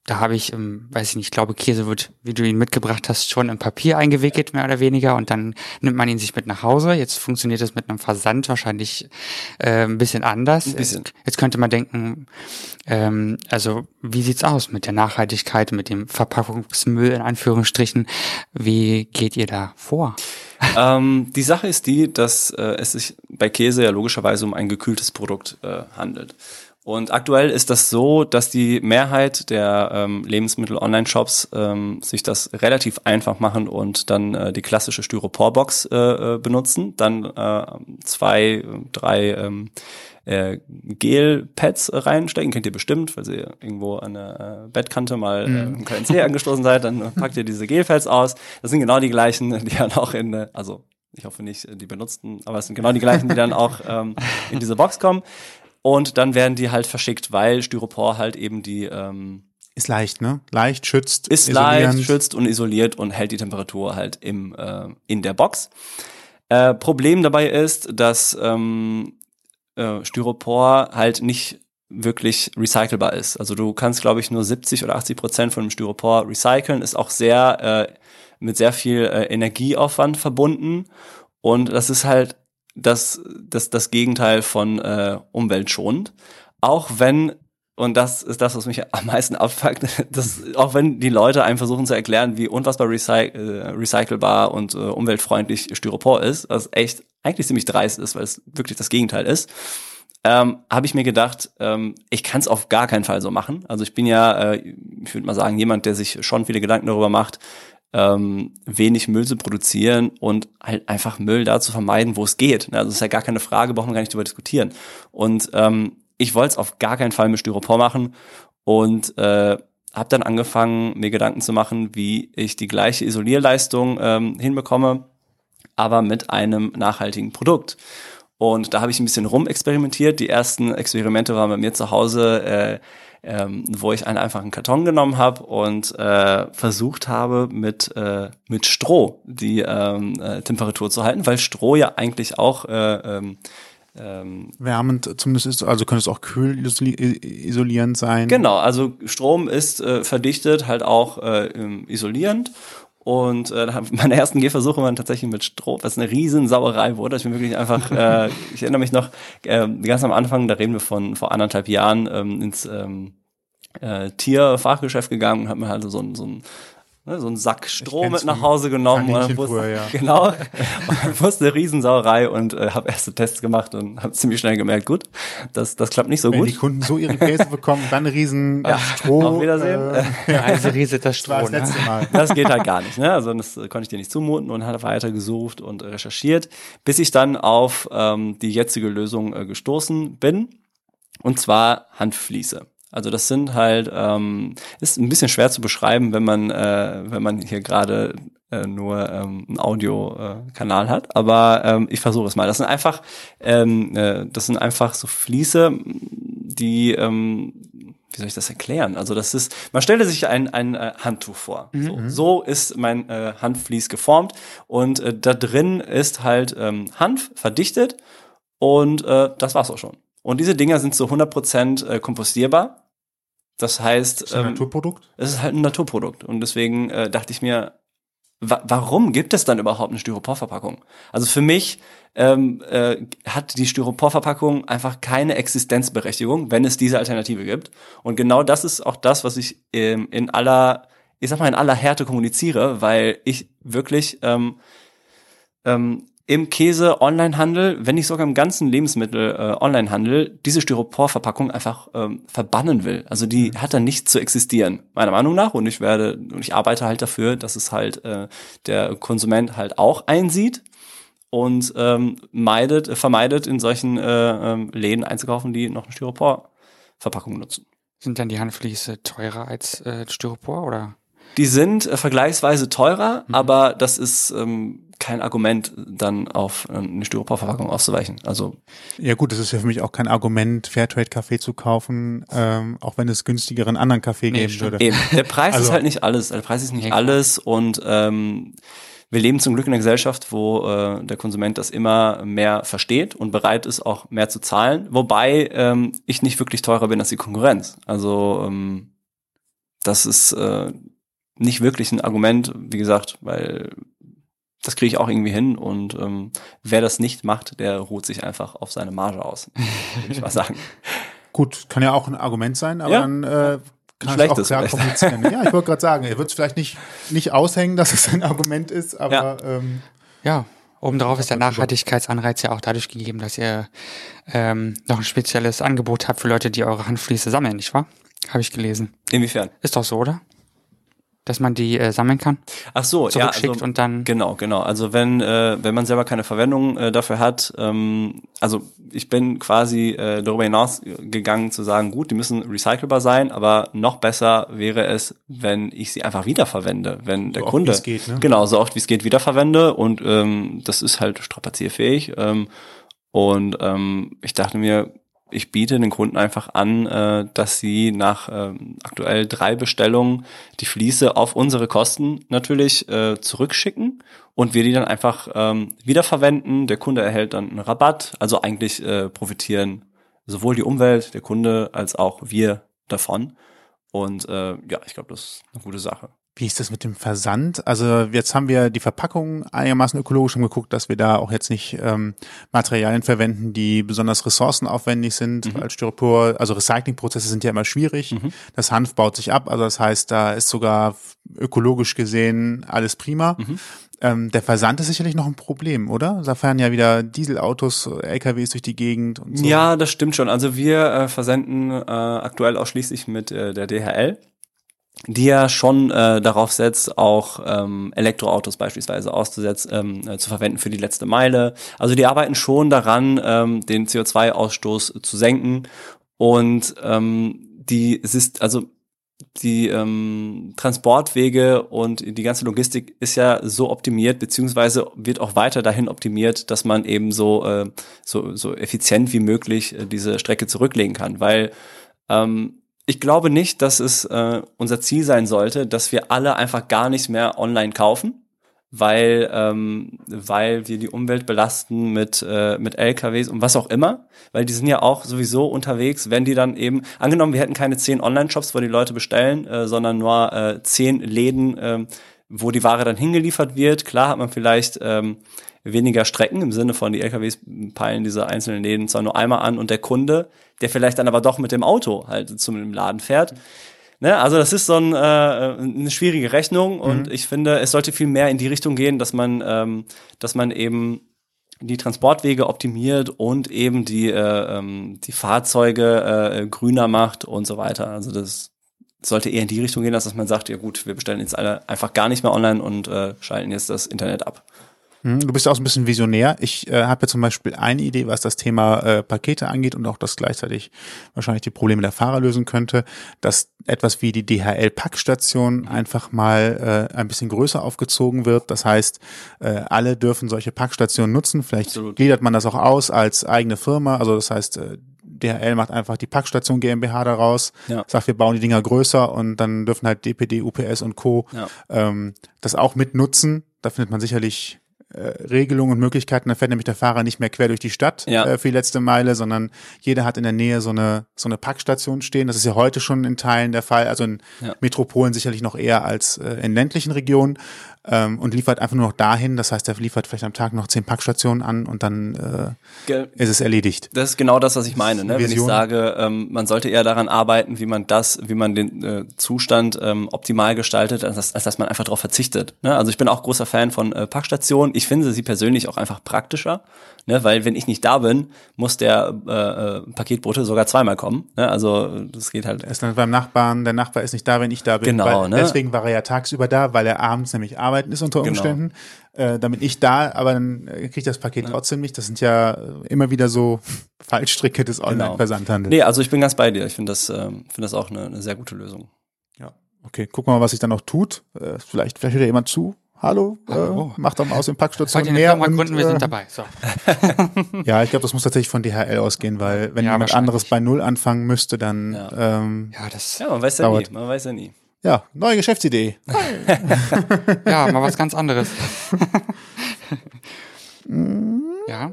da habe ich, ähm, weiß ich nicht, ich glaube, Käse wird, wie du ihn mitgebracht hast, schon in Papier eingewickelt, mehr oder weniger, und dann nimmt man ihn sich mit nach Hause. Jetzt funktioniert das mit einem Versand wahrscheinlich äh, ein bisschen anders. Ein bisschen. Jetzt, jetzt könnte man denken, ähm, also wie sieht's aus mit der Nachhaltigkeit, mit dem Verpackungsmüll in Anführungsstrichen? Wie geht ihr da vor? ähm, die Sache ist die, dass äh, es sich bei Käse ja logischerweise um ein gekühltes Produkt äh, handelt. Und aktuell ist das so, dass die Mehrheit der ähm, Lebensmittel-Online-Shops ähm, sich das relativ einfach machen und dann äh, die klassische Styroporbox äh, äh, benutzen, dann äh, zwei, drei ähm, äh, Gel-Pads reinstecken, kennt ihr bestimmt, weil ihr irgendwo an der äh, Bettkante mal äh, einen kleinen Zeh angestoßen seid, dann äh, packt ihr diese Gel-Pads aus. Das sind genau die gleichen, die dann auch in, äh, also ich hoffe nicht die benutzten, aber es sind genau die gleichen, die dann auch ähm, in diese Box kommen. Und dann werden die halt verschickt, weil Styropor halt eben die ähm, Ist leicht, ne? Leicht, schützt. ist leicht, schützt und isoliert und hält die Temperatur halt im äh, in der Box. Äh, Problem dabei ist, dass ähm, äh, Styropor halt nicht wirklich recycelbar ist. Also du kannst, glaube ich, nur 70 oder 80 Prozent von dem Styropor recyceln. Ist auch sehr äh, mit sehr viel äh, Energieaufwand verbunden und das ist halt das das das Gegenteil von äh, umweltschonend. Auch wenn und das ist das, was mich am meisten abfuckt, dass, auch wenn die Leute einem versuchen zu erklären, wie unfassbar recy äh, recycelbar und äh, umweltfreundlich Styropor ist, was echt eigentlich ziemlich dreist ist, weil es wirklich das Gegenteil ist, ähm, habe ich mir gedacht, ähm, ich kann es auf gar keinen Fall so machen. Also ich bin ja, äh, ich würde mal sagen, jemand, der sich schon viele Gedanken darüber macht, ähm, wenig Müll zu produzieren und halt einfach Müll da zu vermeiden, wo es geht. Also das ist ja gar keine Frage, brauchen wir gar nicht drüber diskutieren. Und ähm, ich wollte es auf gar keinen Fall mit Styropor machen und äh, habe dann angefangen, mir Gedanken zu machen, wie ich die gleiche Isolierleistung ähm, hinbekomme, aber mit einem nachhaltigen Produkt. Und da habe ich ein bisschen rumexperimentiert. Die ersten Experimente waren bei mir zu Hause, äh, ähm, wo ich einen einfachen Karton genommen habe und äh, versucht habe, mit, äh, mit Stroh die ähm, äh, Temperatur zu halten, weil Stroh ja eigentlich auch äh, ähm, ähm, Wärmend zumindest ist, also könnte es auch kühl isoli- isolierend sein. Genau, also Strom ist äh, verdichtet, halt auch äh, isolierend. Und äh, meine ersten Gehversuche waren tatsächlich mit Strom, was eine riesen Sauerei wurde. Ich bin wirklich einfach, äh, ich erinnere mich noch, äh, ganz am Anfang, da reden wir von vor anderthalb Jahren, ähm, ins ähm, äh, Tierfachgeschäft gegangen und habe mir halt so ein, so ein ne, so einen Sack Stroh mit nach Hause genommen und Kaninchenfuhr, wusste, ja. genau und wusste eine Riesensauerei und äh, habe erste Tests gemacht und habe ziemlich schnell gemerkt, gut, das das klappt nicht so Wenn gut. die Kunden so ihre Käse bekommen, dann riesen Ja, Stroh. auf Wiedersehen. Äh, Also rieselt das das war Stroh, das ne? letzte Mal. Das geht halt gar nicht, ne? Also das äh, konnte ich dir nicht zumuten und hatte weiter gesucht und recherchiert, bis ich dann auf ähm, die jetzige Lösung äh, gestoßen bin. Und zwar Handfliese. Also das sind halt, ähm, ist ein bisschen schwer zu beschreiben, wenn man, äh, wenn man hier gerade äh, nur ähm, einen Audiokanal äh, Kanal hat. Aber ähm, ich versuche es mal. Das sind einfach, ähm, äh, das sind einfach so Fliese, die ähm, wie soll ich das erklären? Also das ist, man stelle sich ein, ein äh, Handtuch vor. So, so ist mein äh, Handvlies geformt und äh, da drin ist halt ähm, Hanf verdichtet und äh, das war's auch schon. Und diese Dinger sind zu 100% äh, kompostierbar. Das heißt, Ist ein ähm, Naturprodukt? es ist halt ein Naturprodukt. Und deswegen äh, dachte ich mir, wa warum gibt es dann überhaupt eine Styroporverpackung? Also für mich ähm, äh, hat die Styroporverpackung einfach keine Existenzberechtigung, wenn es diese Alternative gibt. Und genau das ist auch das, was ich ähm, in aller, ich sag mal, in aller Härte kommuniziere, weil ich wirklich ähm, ähm, im Käse-Onlinehandel, wenn nicht sogar im ganzen Lebensmittel-Onlinehandel, diese Styroporverpackung einfach ähm, verbannen will. Also die hat da nicht zu existieren, meiner Meinung nach. Und ich werde, und ich arbeite halt dafür, dass es halt äh, der Konsument halt auch einsieht und ähm, meidet, äh, vermeidet, in solchen äh, ähm, Läden einzukaufen, die noch eine Styroporverpackung nutzen. Sind dann die Handfliese teurer als äh, Styropor oder? Die sind äh, vergleichsweise teurer, aber das ist ähm, kein Argument, dann auf äh, eine Styroporverpackung auszuweichen. Also Ja gut, das ist ja für mich auch kein Argument, Fairtrade-Kaffee zu kaufen, ähm, auch wenn es günstigeren anderen Kaffee Nee, geben stimmt. würde. eben, der Preis ist Also- halt nicht alles. Der Preis ist nicht alles und ähm, wir leben zum Glück in einer Gesellschaft, wo äh, der Konsument das immer mehr versteht und bereit ist, auch mehr zu zahlen. Wobei ähm, ich nicht wirklich teurer bin als die Konkurrenz. Also ähm, das ist äh, nicht wirklich ein Argument, wie gesagt, weil das kriege ich auch irgendwie hin und ähm, wer das nicht macht, der ruht sich einfach auf seine Marge aus, würde ich mal sagen. Gut, kann ja auch ein Argument sein, aber Ja. dann äh, kann es auch klar kommunizieren. ja, ich wollte gerade sagen, er wird es vielleicht nicht, nicht aushängen, dass es ein Argument ist, aber Ja. ähm, Ja, obendrauf ist der Nachhaltigkeitsanreiz ja auch dadurch gegeben, dass ihr ähm, noch ein spezielles Angebot habt für Leute, die eure Handfliese sammeln, nicht wahr? Habe ich gelesen. Inwiefern? Ist doch so, oder? Dass man die äh, sammeln kann, Ach so, ja, also, und dann. Genau, genau. Also wenn äh, wenn man selber keine Verwendung äh, dafür hat, ähm, also ich bin quasi äh, darüber hinaus gegangen zu sagen, gut, die müssen recycelbar sein, aber noch besser wäre es, wenn ich sie einfach wiederverwende, wenn der oft, Kunde wie es geht, ne? genau so oft wie es geht wiederverwende und ähm, das ist halt strapazierfähig ähm, und ähm, ich dachte mir, ich biete den Kunden einfach an, äh, dass sie nach ähm, aktuell drei Bestellungen die Fliese auf unsere Kosten natürlich äh, zurückschicken und wir die dann einfach ähm, wiederverwenden. Der Kunde erhält dann einen Rabatt. Also eigentlich äh, profitieren sowohl die Umwelt, der Kunde, als auch wir davon. Und äh, ja, ich glaube, das ist eine gute Sache. Wie ist das mit dem Versand? Also jetzt haben wir die Verpackung einigermaßen ökologisch schon geguckt, dass wir da auch jetzt nicht ähm, Materialien verwenden, die besonders ressourcenaufwendig sind. Als Styropor, also Recyclingprozesse sind ja immer schwierig. Das Hanf baut sich ab, also das heißt, da ist sogar ökologisch gesehen alles prima. Ähm, der Versand ist sicherlich noch ein Problem, oder? Da fahren ja wieder Dieselautos, LKWs durch die Gegend und so. Ja, das stimmt schon. Also wir äh, versenden äh, aktuell ausschließlich mit äh, der DHL, die ja schon äh, darauf setzt, auch ähm, Elektroautos beispielsweise auszusetzen, ähm, äh, zu verwenden für die letzte Meile. Also die arbeiten schon daran, ähm, den CO2-Ausstoß zu senken und ähm, die ist also die ähm, Transportwege und die ganze Logistik ist ja so optimiert, beziehungsweise wird auch weiter dahin optimiert, dass man eben so, äh, so, so effizient wie möglich äh, diese Strecke zurücklegen kann. Weil ähm, ich glaube nicht, dass es äh, unser Ziel sein sollte, dass wir alle einfach gar nichts mehr online kaufen, weil, ähm, weil wir die Umwelt belasten mit, äh, mit LKWs und was auch immer, weil die sind ja auch sowieso unterwegs, wenn die dann eben, angenommen, wir hätten keine zehn Online-Shops, wo die Leute bestellen, äh, sondern nur äh, zehn Läden, ähm, wo die Ware dann hingeliefert wird. Klar hat man vielleicht ähm, weniger Strecken im Sinne von die LKWs peilen diese einzelnen Läden zwar nur einmal an und der Kunde, der vielleicht dann aber doch mit dem Auto halt zum Laden fährt. Ne, also das ist so ein, äh, eine schwierige Rechnung und ich finde, es sollte viel mehr in die Richtung gehen, dass man, ähm, dass man eben die Transportwege optimiert und eben die, äh, ähm, die Fahrzeuge äh, grüner macht und so weiter. Also das sollte eher in die Richtung gehen, dass man sagt, ja gut, wir bestellen jetzt alle einfach gar nicht mehr online und äh, schalten jetzt das Internet ab. Hm, Du bist auch so ein bisschen visionär. Ich äh, habe ja zum Beispiel eine Idee, was das Thema äh, Pakete angeht und auch das gleichzeitig wahrscheinlich die Probleme der Fahrer lösen könnte, dass etwas wie die DHL-Packstation einfach mal äh, ein bisschen größer aufgezogen wird. Das heißt, äh, alle dürfen solche Packstationen nutzen. Vielleicht Absolut. gliedert man das auch aus als eigene Firma. Also das heißt, äh, DHL macht einfach die Packstation GmbH daraus, Ja. sagt, wir bauen die Dinger größer und dann dürfen halt DPD, UPS und Co. Ja. Ähm, das auch mitnutzen. Da findet man sicherlich äh, Regelungen und Möglichkeiten. Da fährt nämlich der Fahrer nicht mehr quer durch die Stadt Ja. äh, für die letzte Meile, sondern jeder hat in der Nähe so eine so eine Packstation stehen. Das ist ja heute schon in Teilen der Fall, also in Ja. Metropolen sicherlich noch eher als äh, in ländlichen Regionen ähm, und liefert einfach nur noch dahin. Das heißt, er liefert vielleicht am Tag noch zehn Packstationen an und dann äh, ist es erledigt. Das ist genau das, was ich meine. Ne? Wenn ich sage, ähm, man sollte eher daran arbeiten, wie man das, wie man den äh, Zustand ähm, optimal gestaltet, als, dass- als dass man einfach darauf verzichtet. Ne? Also ich bin auch großer Fan von äh, Packstationen. Ich finde sie persönlich auch einfach praktischer, ne? weil wenn ich nicht da bin, muss der äh, äh, Paketbote sogar zweimal kommen. Ne? Also das geht halt. Er ist dann beim Nachbarn, der Nachbar ist nicht da, wenn ich da bin. Genau, weil, ne? Deswegen war er ja tagsüber da, weil er abends nämlich arbeiten ist unter Genau. Umständen. Äh, damit ich da, aber dann äh, kriege ich das Paket trotzdem nicht. Das sind ja äh, immer wieder so Fallstricke des Online-Versandhandels. Nee, also ich bin ganz bei dir. Ich finde das, ähm, finde das auch eine, eine sehr gute Lösung. Ja. Okay, gucken wir mal, was sich dann noch tut. Äh, vielleicht, vielleicht hört ja jemand zu. Hallo, Hallo. Äh, macht doch mal aus dem Seid Packstation mehr. Und, gründen, wir sind äh, dabei. So. Ja, ich glaube, das muss tatsächlich von DHL ausgehen, weil wenn Ja, jemand anderes bei Null anfangen müsste, dann Ja. ja, ähm, Ja, das, Ja, man weiß ja Dauert. nie. Man weiß ja nie. ja neue Geschäftsidee. ja, mal was ganz anderes. ja.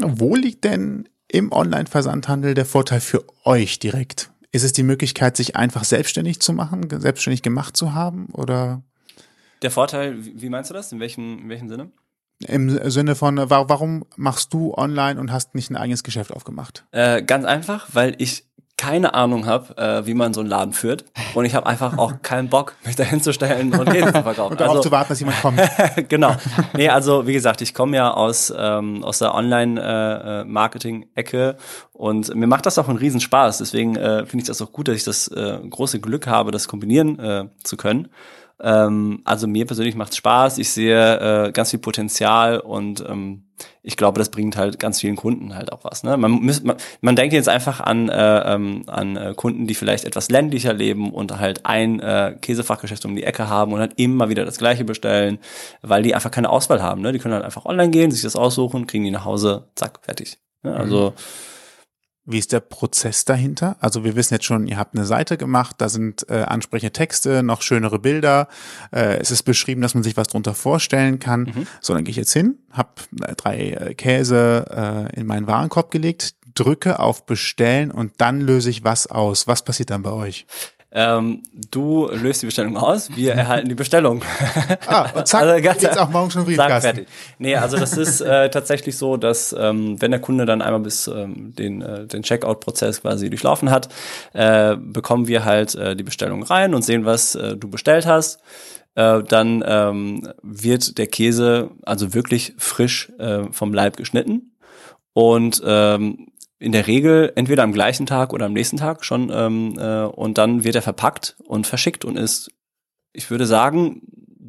Wo liegt denn im Online-Versandhandel der Vorteil für euch direkt? Ist es die Möglichkeit, sich einfach selbstständig zu machen, selbstständig gemacht zu haben oder? Der Vorteil, wie meinst du das? In welchem, in welchem Sinne? Im Sinne von, warum machst du online und hast nicht ein eigenes Geschäft aufgemacht? Äh, ganz einfach, weil ich keine Ahnung habe, äh, wie man so einen Laden führt. Und ich habe einfach auch keinen Bock, mich da hinzustellen und Käse zu verkaufen. und darauf also, zu warten, dass jemand kommt. genau. Nee, also wie gesagt, ich komme ja aus, ähm, aus der Online-Marketing-Ecke und mir macht das auch einen Riesenspaß. Deswegen äh, finde ich das auch gut, dass ich das äh, große Glück habe, das kombinieren äh, zu können. Ähm, also mir persönlich macht es Spaß. Ich sehe äh, ganz viel Potenzial und ähm, ich glaube, das bringt halt ganz vielen Kunden halt auch was. Ne? Man, muss, man, man denkt jetzt einfach an, äh, ähm, an äh, Kunden, die vielleicht etwas ländlicher leben und halt ein äh, Käsefachgeschäft um die Ecke haben und halt immer wieder das Gleiche bestellen, weil die einfach keine Auswahl haben. Ne? Die können halt einfach online gehen, sich das aussuchen, kriegen die nach Hause, zack, fertig. Ne? Also mhm wie ist der Prozess dahinter? Also wir wissen jetzt schon, ihr habt eine Seite gemacht, da sind äh, ansprechende Texte, noch schönere Bilder. Äh, es ist beschrieben, dass man sich was drunter vorstellen kann. Mhm. So, dann gehe ich jetzt hin, habe äh, drei äh, Käse äh, in meinen Warenkorb gelegt, drücke auf Bestellen und dann löse ich was aus. Was passiert dann bei euch? Ähm, du löst die Bestellung aus, wir erhalten die Bestellung. Ah, und zack, also ganz, jetzt auch morgen schon Briefkasten. fertig. Nee, also das ist äh, tatsächlich so, dass ähm, wenn der Kunde dann einmal bis ähm, den, äh, den Checkout-Prozess quasi durchlaufen hat, äh, bekommen wir halt äh, die Bestellung rein und sehen, was äh, du bestellt hast. Äh, dann ähm, wird der Käse also wirklich frisch äh, vom Leib geschnitten und ähm, in der Regel entweder am gleichen Tag oder am nächsten Tag schon ähm, äh, und dann wird er verpackt und verschickt und ist, ich würde sagen,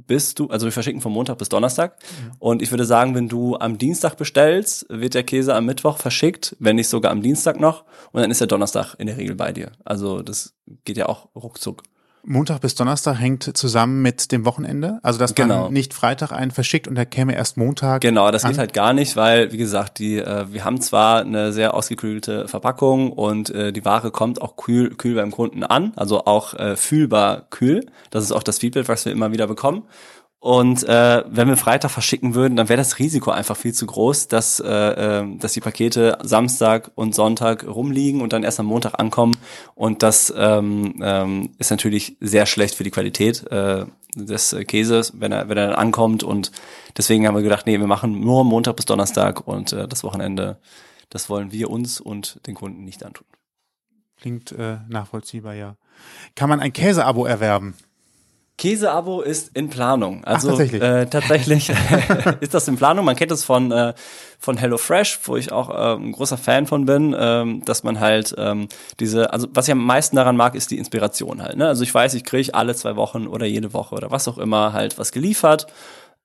bist du, also wir verschicken von Montag bis Donnerstag mhm. und ich würde sagen, wenn du am Dienstag bestellst, wird der Käse am Mittwoch verschickt, wenn nicht sogar am Dienstag noch und dann ist der Donnerstag in der Regel bei dir. Also das geht ja auch ruckzuck. Montag bis Donnerstag hängt zusammen mit dem Wochenende. Also dass genau. man nicht Freitag einen verschickt und er käme erst Montag. Genau, das an. geht halt gar nicht, weil wie gesagt, die äh, wir haben zwar eine sehr ausgekühlte Verpackung und äh, die Ware kommt auch kühl kühl beim Kunden an, also auch äh, fühlbar kühl. Das ist auch das Feedback, was wir immer wieder bekommen. Und äh, wenn wir Freitag verschicken würden, dann wäre das Risiko einfach viel zu groß, dass, äh, äh, dass die Pakete Samstag und Sonntag rumliegen und dann erst am Montag ankommen. Und das ähm, ähm, ist natürlich sehr schlecht für die Qualität äh, des Käses, wenn er, wenn er dann ankommt. Und deswegen haben wir gedacht, nee, wir machen nur Montag bis Donnerstag und äh, das Wochenende, das wollen wir uns und den Kunden nicht antun. Klingt äh, nachvollziehbar, ja. Kann man ein Käseabo erwerben? Käseabo ist in Planung. Also Ach, tatsächlich, äh, tatsächlich ist das in Planung. Man kennt es von äh, von HelloFresh, wo ich auch äh, ein großer Fan von bin, ähm, dass man halt ähm, diese, also was ich am meisten daran mag, ist die Inspiration halt. Ne? Also ich weiß, ich kriege alle zwei Wochen oder jede Woche oder was auch immer halt was geliefert.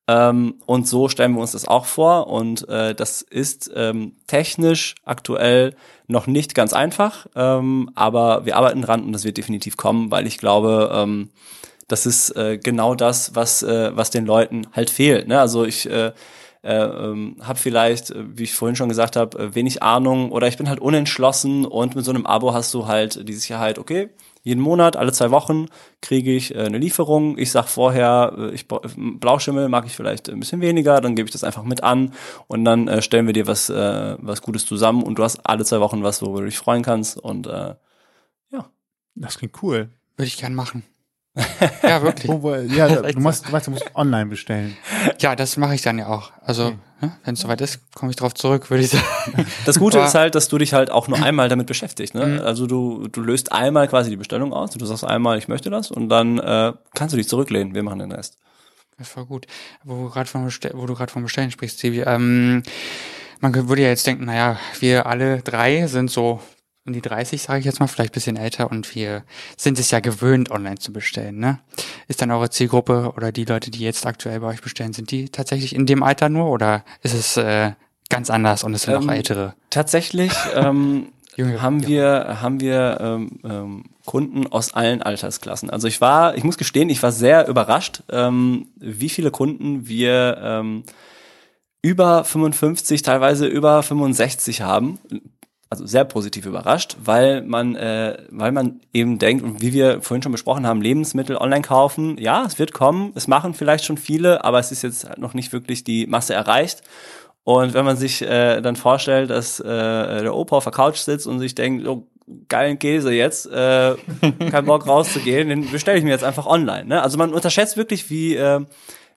Ähm, und so stellen wir uns das auch vor. Und äh, das ist ähm, technisch aktuell noch nicht ganz einfach, ähm, aber wir arbeiten dran und das wird definitiv kommen, weil ich glaube, ähm, das ist äh, genau das, was, äh, was den Leuten halt fehlt. Ne? Also ich äh, äh, ähm, habe vielleicht, äh, wie ich vorhin schon gesagt habe, äh, wenig Ahnung oder ich bin halt unentschlossen und mit so einem Abo hast du halt die Sicherheit, okay, jeden Monat, alle zwei Wochen kriege ich äh, eine Lieferung. Ich sag vorher, äh, ich Blauschimmel mag ich vielleicht ein bisschen weniger, dann gebe ich das einfach mit an und dann äh, stellen wir dir was äh, was Gutes zusammen und du hast alle zwei Wochen was, worüber du dich freuen kannst und äh, ja. Das klingt cool. Würde ich gern machen. ja, wirklich. ja, du musst, weißt, du musst online bestellen. Ja, das mache ich dann ja auch. Also, okay. ne, wenn es soweit ist, komme ich drauf zurück, würde ich sagen. Das Gute ist halt, dass du dich halt auch nur einmal damit beschäftigst. Ne? Mhm. Also du, du löst einmal quasi die Bestellung aus, du sagst einmal, ich möchte das und dann äh, kannst du dich zurücklehnen. Wir machen den Rest. Das war gut. Wo, grad vom wo du gerade vom Bestellen sprichst, Sebi. Ähm, man würde ja jetzt denken, naja, wir alle drei sind so um die 30, sage ich jetzt mal, vielleicht bisschen älter und wir sind es ja gewöhnt, online zu bestellen. Ne? Ist dann eure Zielgruppe oder die Leute, die jetzt aktuell bei euch bestellen, sind die tatsächlich in dem Alter nur oder ist es äh, ganz anders und es sind ähm, auch ältere? Tatsächlich ähm, haben wir haben wir ähm, ähm, Kunden aus allen Altersklassen. Also ich war, ich muss gestehen, ich war sehr überrascht, ähm, wie viele Kunden wir ähm, über 55, teilweise über 65 haben also sehr positiv überrascht, weil man, äh, weil man eben denkt, und wie wir vorhin schon besprochen haben, Lebensmittel online kaufen, ja, es wird kommen, es machen vielleicht schon viele, aber es ist jetzt noch nicht wirklich die Masse erreicht. Und wenn man sich äh, dann vorstellt, dass äh, der Opa auf der Couch sitzt und sich denkt, oh, geilen Käse jetzt, äh, kein Bock rauszugehen, den bestelle ich mir jetzt einfach online. Ne? Also man unterschätzt wirklich, wie, äh,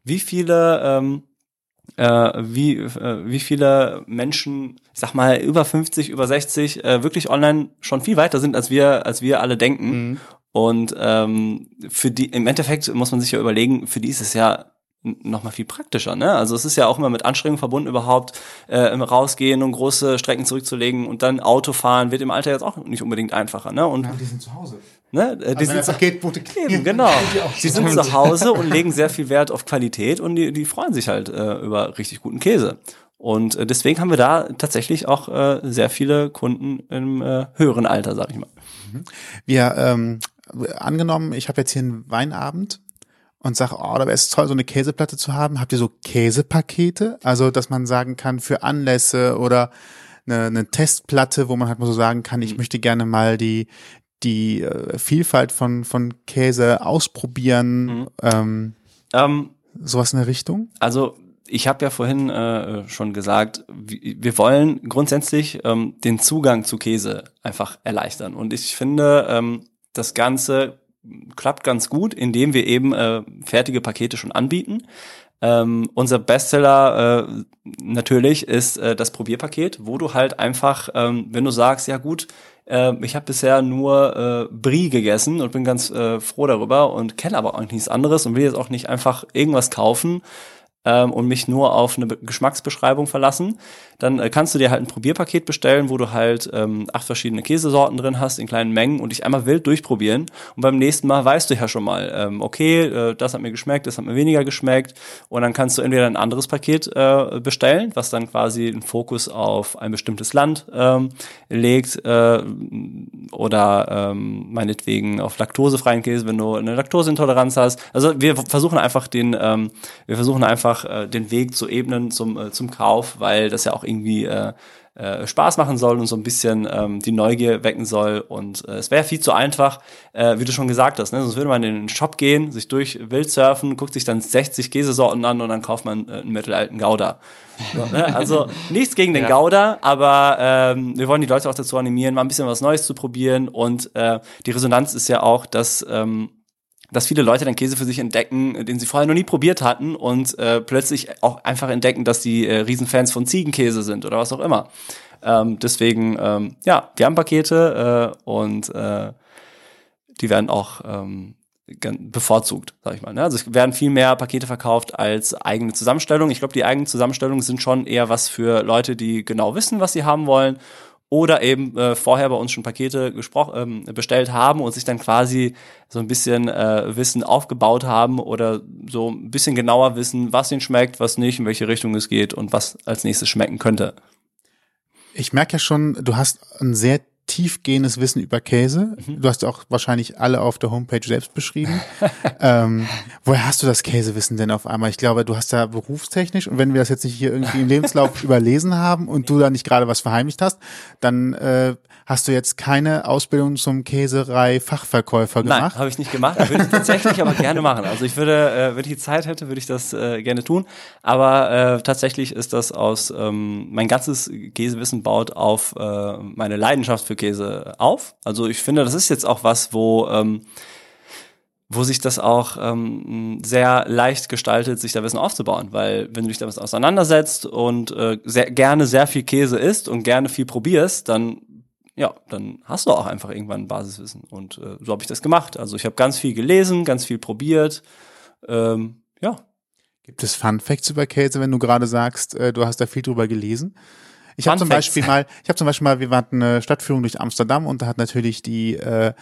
wie viele ähm, äh, wie, äh, wie viele Menschen, ich sag mal, über 50, über 60, äh, wirklich online schon viel weiter sind, als wir, als wir alle denken. Mhm. Und ähm, für die, im Endeffekt muss man sich ja überlegen, für die ist es ja noch mal viel praktischer, ne? Also es ist ja auch immer mit Anstrengung verbunden, überhaupt äh, rausgehen und große Strecken zurückzulegen und dann Auto fahren wird im Alter jetzt auch nicht unbedingt einfacher, ne? Und die sind zu Hause. Ne, äh, die Also sind zu, Paketbote Eben, genau. Sie sind zu Hause und legen sehr viel Wert auf Qualität und die, die freuen sich halt äh, über richtig guten Käse. Und äh, deswegen haben wir da tatsächlich auch äh, sehr viele Kunden im äh, höheren Alter, sag ich mal. Wir, ähm, angenommen, ich habe jetzt hier einen Weinabend und sage, oh, da wäre es toll, so eine Käseplatte zu haben. Habt ihr so Käsepakete? Also, dass man sagen kann, für Anlässe oder eine, eine Testplatte, wo man halt mal so sagen kann, ich möchte gerne mal die, die äh, Vielfalt von, von Käse ausprobieren. Ähm, Ähm, sowas in der Richtung? Also ich habe ja vorhin äh, schon gesagt, wir wir wollen grundsätzlich ähm, den Zugang zu Käse einfach erleichtern. Und ich finde, ähm, das Ganze klappt ganz gut, indem wir eben äh, fertige Pakete schon anbieten. Ähm, unser Bestseller äh, natürlich ist äh, das Probierpaket, wo du halt einfach, ähm, wenn du sagst, ja gut, äh, ich habe bisher nur äh, Brie gegessen und bin ganz äh, froh darüber und kenne aber auch nichts anderes und will jetzt auch nicht einfach irgendwas kaufen, ähm, und mich nur auf eine Be- Geschmacksbeschreibung verlassen, dann äh, kannst du dir halt ein Probierpaket bestellen, wo du halt ähm, acht verschiedene Käsesorten drin hast in kleinen Mengen und dich einmal wild durchprobieren. Und beim nächsten Mal weißt du ja schon mal, ähm, okay, äh, das hat mir geschmeckt, das hat mir weniger geschmeckt. Und dann kannst du entweder ein anderes Paket äh, bestellen, was dann quasi einen Fokus auf ein bestimmtes Land ähm, legt äh, oder ähm, meinetwegen auf laktosefreien Käse, wenn du eine Laktoseintoleranz hast. Also wir versuchen einfach den, ähm, wir versuchen einfach äh, den Weg zu ebnen zum äh, zum Kauf, weil das ja auch irgendwie äh, äh, Spaß machen soll und so ein bisschen ähm, die Neugier wecken soll. Und äh, es wäre viel zu einfach, äh, wie du schon gesagt hast. Ne? Sonst würde man in den Shop gehen, sich durch Wild surfen, guckt sich dann 60 Käsesorten an und dann kauft man äh, einen mittelalten Gouda. So, ne? Also nichts gegen den Ja. Gouda, aber ähm, wir wollen die Leute auch dazu animieren, mal ein bisschen was Neues zu probieren. Und äh, die Resonanz ist ja auch, dass ähm, dass viele Leute dann Käse für sich entdecken, den sie vorher noch nie probiert hatten und äh, plötzlich auch einfach entdecken, dass die äh, Riesenfans von Ziegenkäse sind oder was auch immer. Ähm, deswegen, ähm, ja, wir haben Pakete äh, und äh, die werden auch ähm, bevorzugt, sag ich mal. Ne? Also es werden viel mehr Pakete verkauft als eigene Zusammenstellung. Ich glaube, die eigenen Zusammenstellungen sind schon eher was für Leute, die genau wissen, was sie haben wollen oder eben äh, vorher bei uns schon Pakete ähm, bestellt haben und sich dann quasi so ein bisschen äh, Wissen aufgebaut haben oder so ein bisschen genauer wissen, was ihnen schmeckt, was nicht, in welche Richtung es geht und was als nächstes schmecken könnte. Ich merke ja schon, du hast ein sehr tiefgehendes Wissen über Käse. Du hast auch wahrscheinlich alle auf der Homepage selbst beschrieben. ähm, woher hast du das Käsewissen denn auf einmal? Ich glaube, du hast da berufstechnisch und wenn wir das jetzt nicht hier irgendwie im Lebenslauf überlesen haben und du da nicht gerade was verheimlicht hast, dann äh, hast du jetzt keine Ausbildung zum Käserei-Fachverkäufer Nein, gemacht. habe ich nicht gemacht. Würde ich tatsächlich aber gerne machen. Also ich würde, äh, wenn ich die Zeit hätte, würde ich das äh, gerne tun. Aber äh, tatsächlich ist das aus, ähm, mein ganzes Käsewissen baut auf äh, meine Leidenschaft für Käse auf. Also ich finde, das ist jetzt auch was, wo ähm, wo sich das auch ähm, sehr leicht gestaltet, sich da Wissen aufzubauen, weil wenn du dich damit auseinandersetzt und äh, sehr gerne sehr viel Käse isst und gerne viel probierst, dann ja, dann hast du auch einfach irgendwann ein Basiswissen. Und äh, so habe ich das gemacht. Also ich habe ganz viel gelesen, ganz viel probiert. Ähm, ja, Gibt es Fun Facts über Käse, wenn du gerade sagst, äh, du hast da viel drüber gelesen? Ich habe zum. Beispiel mal, ich habe zum Beispiel mal, wir hatten eine Stadtführung durch Amsterdam und da hat natürlich die äh,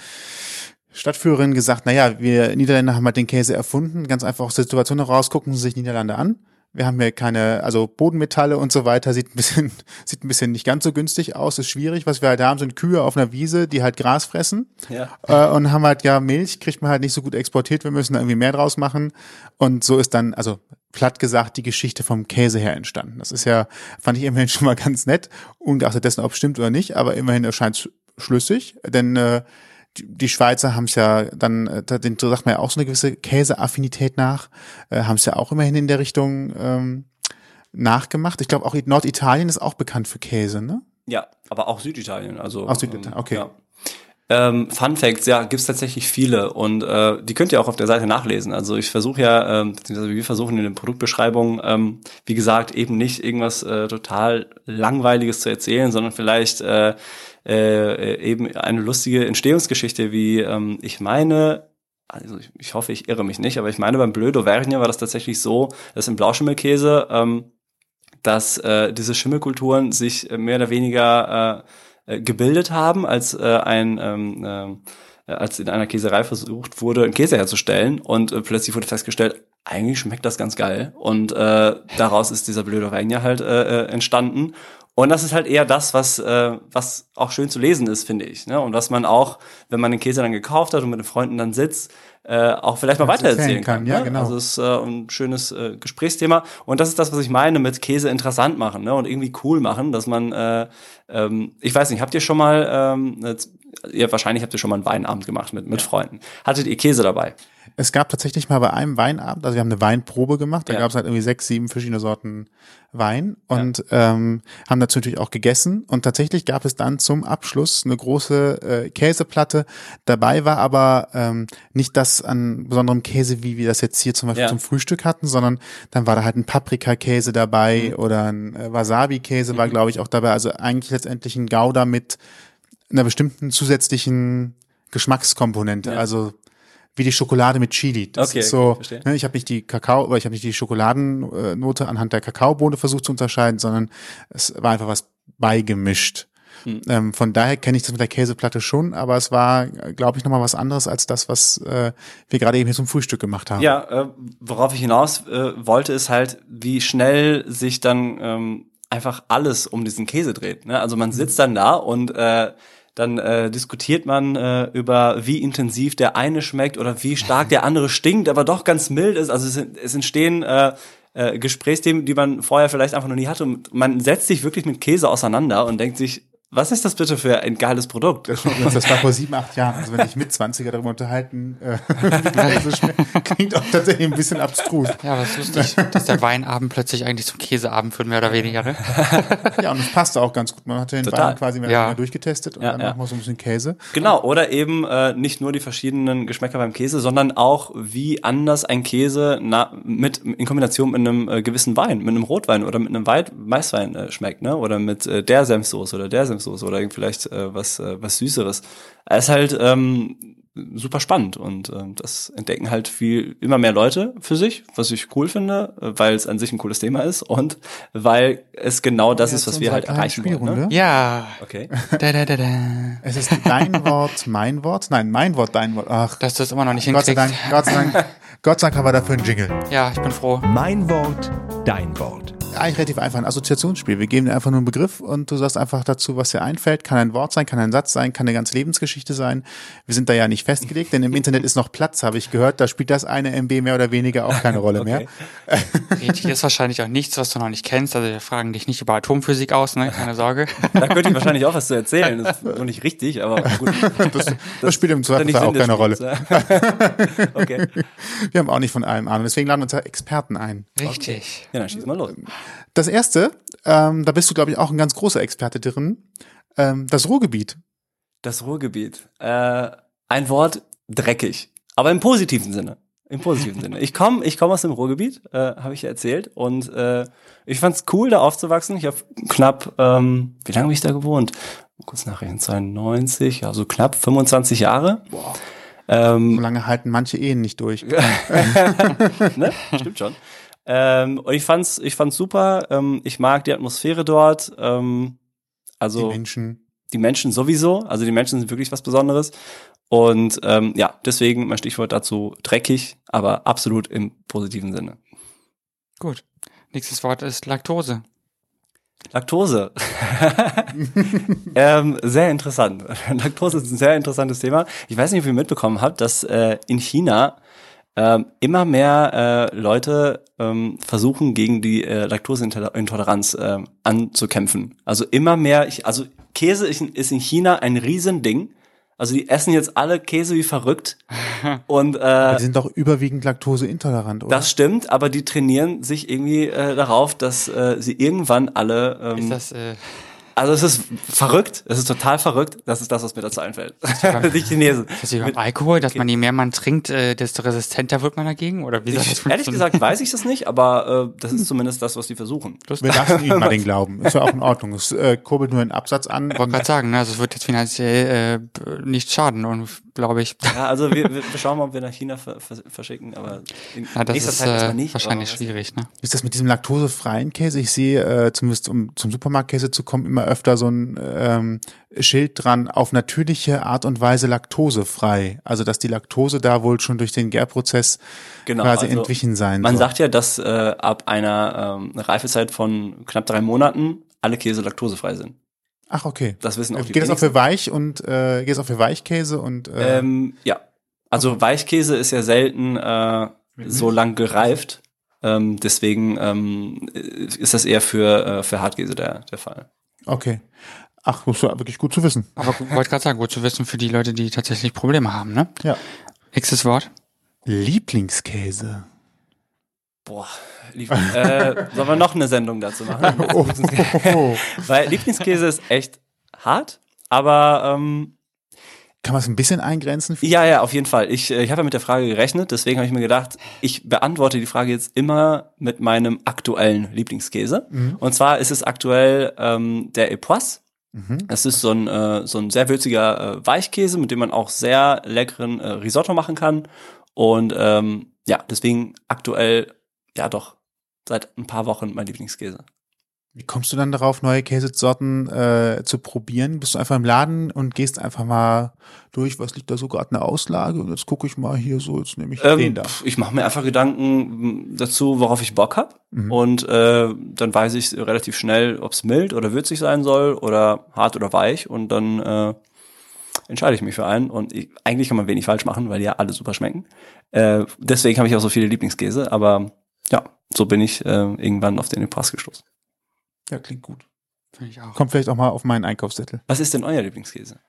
Stadtführerin gesagt, naja, wir Niederländer haben halt den Käse erfunden, ganz einfach aus der Situation heraus, gucken Sie sich Niederlande an. Wir haben hier keine, also Bodenmetalle und so weiter, sieht ein bisschen, sieht ein bisschen nicht ganz so günstig aus, ist schwierig. Was wir halt haben, sind Kühe auf einer Wiese, die halt Gras fressen. Ja. Äh, und haben halt, ja, Milch kriegt man halt nicht so gut exportiert, wir müssen da irgendwie mehr draus machen. Und so ist dann, also platt gesagt, die Geschichte vom Käse her entstanden. Das ist ja, fand ich immerhin schon mal ganz nett, ungeachtet dessen, ob es stimmt oder nicht, aber immerhin erscheint es schlüssig, denn äh, die, Schweizer haben es ja dann, äh, da- sagt man ja auch so eine gewisse Käseaffinität nach, äh, haben es ja auch immerhin in der Richtung ähm, nachgemacht. Ich glaube auch Norditalien ist auch bekannt für Käse, ne? ja, aber auch Süditalien. Also Auch Süditalien, okay. Ja. Ähm, Fun Facts, ja, gibt's tatsächlich viele und äh, die könnt ihr auch auf der Seite nachlesen. Also ich versuche ja, ähm, wir versuchen in den Produktbeschreibungen, ähm, wie gesagt, eben nicht irgendwas äh, total langweiliges zu erzählen, sondern vielleicht äh, äh, eben eine lustige Entstehungsgeschichte, wie ähm, ich meine, also ich, ich hoffe, ich irre mich nicht, aber ich meine, beim Bleu d'Auvergne war das tatsächlich so, dass im Blauschimmelkäse, ähm, dass äh, diese Schimmelkulturen sich äh, mehr oder weniger äh, äh, gebildet haben, als äh, ein ähm, äh, als in einer Käserei versucht wurde, einen Käse herzustellen. Und äh, plötzlich wurde festgestellt, eigentlich schmeckt das ganz geil. Und äh, daraus ist dieser Bleu d'Auvergne halt äh, äh, entstanden und das ist halt eher das, was, äh, was auch schön zu lesen ist, finde ich. Ne? Und was man auch, wenn man den Käse dann gekauft hat und mit den Freunden dann sitzt, äh, auch vielleicht mal weitererzählen kann. kann ja, ne? genau. Also es ist äh, ein schönes äh, Gesprächsthema. Und das ist das, was ich meine mit Käse interessant machen ne? und irgendwie cool machen, dass man, äh, ähm, ich weiß nicht, habt ihr schon mal, ähm, jetzt, ihr, wahrscheinlich habt ihr schon mal einen Weinabend gemacht mit, mit Freunden. Hattet ihr Käse dabei? Es gab tatsächlich mal bei einem Weinabend, also wir haben eine Weinprobe gemacht, da Ja. gab es halt irgendwie sechs, sieben verschiedene Sorten Wein und ähm, haben dazu natürlich auch gegessen und tatsächlich gab es dann zum Abschluss eine große äh, Käseplatte. Dabei war aber ähm, nicht das an besonderem Käse, wie wir das jetzt hier zum Beispiel Ja. zum Frühstück hatten, sondern dann war da halt ein Paprikakäse dabei Mhm. oder ein äh, Wasabi-Käse war, glaube ich, auch dabei. Also eigentlich letztendlich ein Gouda mit einer bestimmten zusätzlichen Geschmackskomponente. Ja. Also wie die Schokolade mit Chili. Das Okay, ist so, verstehe. ne, ich habe nicht die Kakao, oder ich habe nicht die Schokoladennote anhand der Kakaobohne versucht zu unterscheiden, sondern es war einfach was beigemischt. Hm. Ähm, von daher kenne ich das mit der Käseplatte schon, aber es war, glaube ich, nochmal was anderes als das, was äh, wir gerade eben hier zum Frühstück gemacht haben. Ja, äh, worauf ich hinaus äh, wollte, ist halt, wie schnell sich dann ähm, einfach alles um diesen Käse dreht. Ne? Also man sitzt dann da und äh, dann äh, diskutiert man äh, über, wie intensiv der eine schmeckt oder wie stark der andere stinkt, aber doch ganz mild ist. Also es, es entstehen äh, äh, Gesprächsthemen, die man vorher vielleicht einfach noch nie hatte. Und man setzt sich wirklich mit Käse auseinander und denkt sich, was ist das bitte für ein geiles Produkt? Das war vor sieben, acht Jahren. Also wenn ich mit 20er darüber unterhalten, äh, klingt auch tatsächlich ein bisschen abstrus. Ja, aber es ist lustig, dass der Weinabend plötzlich eigentlich zum Käseabend wird, mehr oder weniger. Ne? Ja, und es passte auch ganz gut. Man hat den Total. Wein quasi mehr Ja. durchgetestet und Ja, dann ja. machen wir so ein bisschen Käse. Genau, oder eben äh, nicht nur die verschiedenen Geschmäcker beim Käse, sondern auch, wie anders ein Käse na, mit in Kombination mit einem äh, gewissen Wein, mit einem Rotwein oder mit einem Weit Weißwein äh, schmeckt, ne? Oder mit äh, der Senfsoße oder der Senfsoße oder irgend vielleicht äh, was äh, was Süßeres. Es ist halt ähm, super spannend und ähm, das entdecken halt viel immer mehr Leute für sich, was ich cool finde, äh, weil es an sich ein cooles Thema ist und weil es genau das ist, Jetzt was wir halt erreichen wollen. Ne? Ja. Okay. Da, da, da, da. Es ist dein Wort, mein Wort. Nein, mein Wort, dein Wort. Ach, Dass du es immer noch nicht Gott sei hinkriegst. Dank, Gott sei Dank, Gott sei Dank haben wir dafür einen Jingle. Ja, ich bin froh. Mein Wort, dein Wort. Eigentlich relativ einfach ein Assoziationsspiel. Wir geben dir einfach nur einen Begriff und du sagst einfach dazu, was dir einfällt. Kann ein Wort sein, kann ein Satz sein, kann eine ganze Lebensgeschichte sein. Wir sind da ja nicht festgelegt, denn im Internet ist noch Platz, habe ich gehört. Da spielt das eine MB mehr oder weniger auch keine Rolle mehr. Reti ist wahrscheinlich auch nichts, was du noch nicht kennst. Also wir fragen dich nicht über Atomphysik aus, ne? Keine Sorge. Da könnte ich wahrscheinlich auch was zu erzählen. Das ist nur nicht richtig, aber gut. Das, das spielt im Zweifelsfall auch keine Rolle. Okay. Wir haben auch nicht von allem Ahnung. Deswegen laden wir uns ja Experten ein. Richtig. Ja, dann schieß mal los. Das erste, ähm, da bist du, glaube ich, auch ein ganz großer Experte drin. Ähm, das Ruhrgebiet. Das Ruhrgebiet. Äh, ein Wort dreckig. Aber im positiven Sinne. Im positiven Sinne. Ich komme ich komm aus dem Ruhrgebiet, äh, habe ich ja erzählt. Und äh, ich fand's cool, da aufzuwachsen. Ich habe knapp, ähm, wie lange habe ich da gewohnt? Kurz nachrechnen, 92, ja, so knapp 25 Jahre. Ähm, So lange halten manche Ehen nicht durch. ne? Stimmt schon. Ähm, und ich fand's, ich fand's super. Ähm, ich mag die Atmosphäre dort. Ähm, Die also Menschen. die Menschen sowieso. Also die Menschen sind wirklich was Besonderes. Und ähm, ja, deswegen mein Stichwort dazu dreckig, aber absolut im positiven Sinne. Gut. Nächstes Wort ist Laktose. Laktose. ähm, sehr interessant. Laktose ist ein sehr interessantes Thema. Ich weiß nicht, ob ihr mitbekommen habt, dass äh, in China ähm, immer mehr äh, Leute ähm, versuchen, gegen die äh, Laktoseintoleranz ähm, anzukämpfen. Also immer mehr, ich, also Käse ist, ist in China ein Riesending. Also die essen jetzt alle Käse wie verrückt. Und äh, Die sind doch überwiegend laktoseintolerant, oder? das stimmt, aber die trainieren sich irgendwie äh, darauf, dass äh, sie irgendwann alle Ist ähm, das, äh, Also es ist verrückt, es ist total verrückt. Das ist das, was mir dazu einfällt. Die Chinesen. Das ist wie beim Alkohol, dass man je mehr man trinkt, äh, desto resistenter wird man dagegen? Oder wie soll das Ich, ehrlich gesagt weiß ich das nicht, aber äh, das ist zumindest das, was die versuchen. Wir lassen ihnen mal den Glauben. Ist ja auch in Ordnung. Es äh, kurbelt nur den Absatz an. Ich wollte gerade sagen, ne, also es wird jetzt finanziell äh, nicht schaden und glaube ich. Ja, also wir, wir wir schauen mal, ob wir nach China ver ver verschicken, aber in Ja, das nächster ist Zeit erstmal äh, nicht. wahrscheinlich schwierig, ne? Ist das mit diesem laktosefreien Käse? Ich sehe, äh, zumindest um zum Supermarktkäse zu kommen, immer öfter so ein ähm, Schild dran, auf natürliche Art und Weise laktosefrei. Also dass die Laktose da wohl schon durch den Gärprozess Genau, quasi also entwichen sein Man soll. sagt ja, dass äh, ab einer ähm, Reifezeit von knapp drei Monaten alle Käse laktosefrei sind. Ach, okay. Das wissen auch die Geht das auch für Weich und äh, geht das auch für Weichkäse und äh, Ähm, ja, also Weichkäse ist ja selten äh, so lang gereift. Ähm, deswegen ähm, ist das eher für, äh, für Hartkäse der, der Fall. okay. Ach, das ist ja wirklich gut zu wissen. Aber wollte gerade sagen, gut zu wissen für die Leute, die tatsächlich Probleme haben, ne? Ja. Nächstes Wort. Lieblingskäse. Boah, lieb, äh, sollen wir noch eine Sendung dazu machen? Oh, oh. Weil Lieblingskäse ist echt hart, aber ähm, Kann man es ein bisschen eingrenzen? Ja, ja, auf jeden Fall. Ich, äh, ich habe ja mit der Frage gerechnet, deswegen habe ich mir gedacht, ich beantworte die Frage jetzt immer mit meinem aktuellen Lieblingskäse. Und zwar ist es aktuell ähm, der Epoisse. Das ist so ein, äh, so ein sehr würziger äh, Weichkäse, mit dem man auch sehr leckeren äh, Risotto machen kann. Und ähm, ja, deswegen aktuell, ja doch, seit ein paar Wochen mein Lieblingskäse. Wie kommst du dann darauf, neue Käsesorten äh, zu probieren? Bist du einfach im Laden und gehst einfach mal durch, was liegt da so gerade eine Auslage? Und jetzt gucke ich mal hier so, jetzt nehme ich den Ähm, da. pf, ich mache mir einfach Gedanken m, dazu, worauf ich Bock hab Mhm. Und äh, dann weiß ich relativ schnell, ob es mild oder würzig sein soll oder hart oder weich. Und dann äh, entscheide ich mich für einen. Und ich, eigentlich kann man wenig falsch machen, weil die ja alle super schmecken. Äh, deswegen habe ich auch so viele Lieblingskäse. Aber ja, so bin ich äh, irgendwann auf den Epoisse gestoßen. Ja, klingt gut. Finde ich auch. Kommt vielleicht auch mal auf meinen Einkaufszettel. Was ist denn euer Lieblingskäse?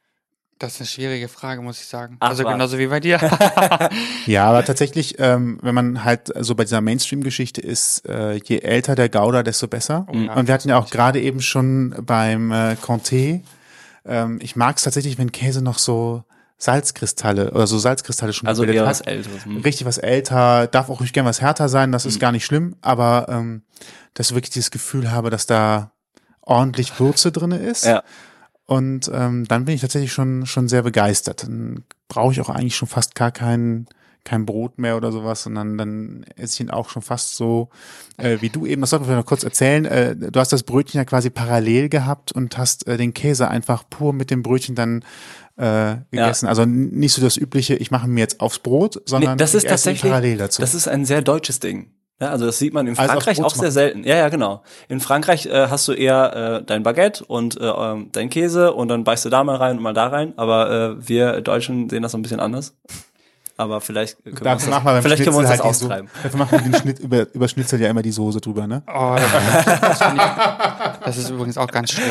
Das ist eine schwierige Frage, muss ich sagen. Ach, also was? genauso wie bei dir. Ja, aber tatsächlich, ähm, wenn man halt so bei dieser Mainstream-Geschichte ist, äh, je älter der Gouda, desto besser. Oh ja. Und wir hatten ja auch gerade eben schon beim äh, Comté, ähm, ich mag es tatsächlich, wenn Käse noch so Salzkristalle oder so Salzkristalle schon Also gebildet eher hat. was Älteres. Hm. richtig was älter, darf auch ruhig gern was härter sein, das ist gar nicht schlimm, aber ähm, dass ich wirklich dieses Gefühl habe, dass da ordentlich Würze drinne ist. Ja. Und ähm, dann bin ich tatsächlich schon schon sehr begeistert. Dann brauche ich auch eigentlich schon fast gar kein kein Brot mehr oder sowas, sondern dann esse ich ihn auch schon fast so äh, wie du eben. Das sollten wir noch kurz erzählen. Äh, du hast das Brötchen ja quasi parallel gehabt und hast äh, den Käse einfach pur mit dem Brötchen dann äh, gegessen. Also n- nicht so das übliche, ich mache mir jetzt aufs Brot, sondern Nee, das ist tatsächlich, parallel dazu. das ist ein sehr deutsches Ding. Ja, also das sieht man in Also Frankreich Brot auch sehr selten. Ja, ja, genau. In Frankreich äh, hast du eher äh, dein Baguette und äh, ähm, dein Käse und dann beißt du da mal rein und mal da rein. Aber äh, wir Deutschen sehen das so ein bisschen anders. Aber vielleicht können wir uns Dafür machen wir das, vielleicht können wir uns das halt die So, austreiben. dafür machen wir den Schnitt über, über Schnitzel ja immer die Soße drüber, ne? Oh, das, ich, das ist übrigens auch ganz schlimm.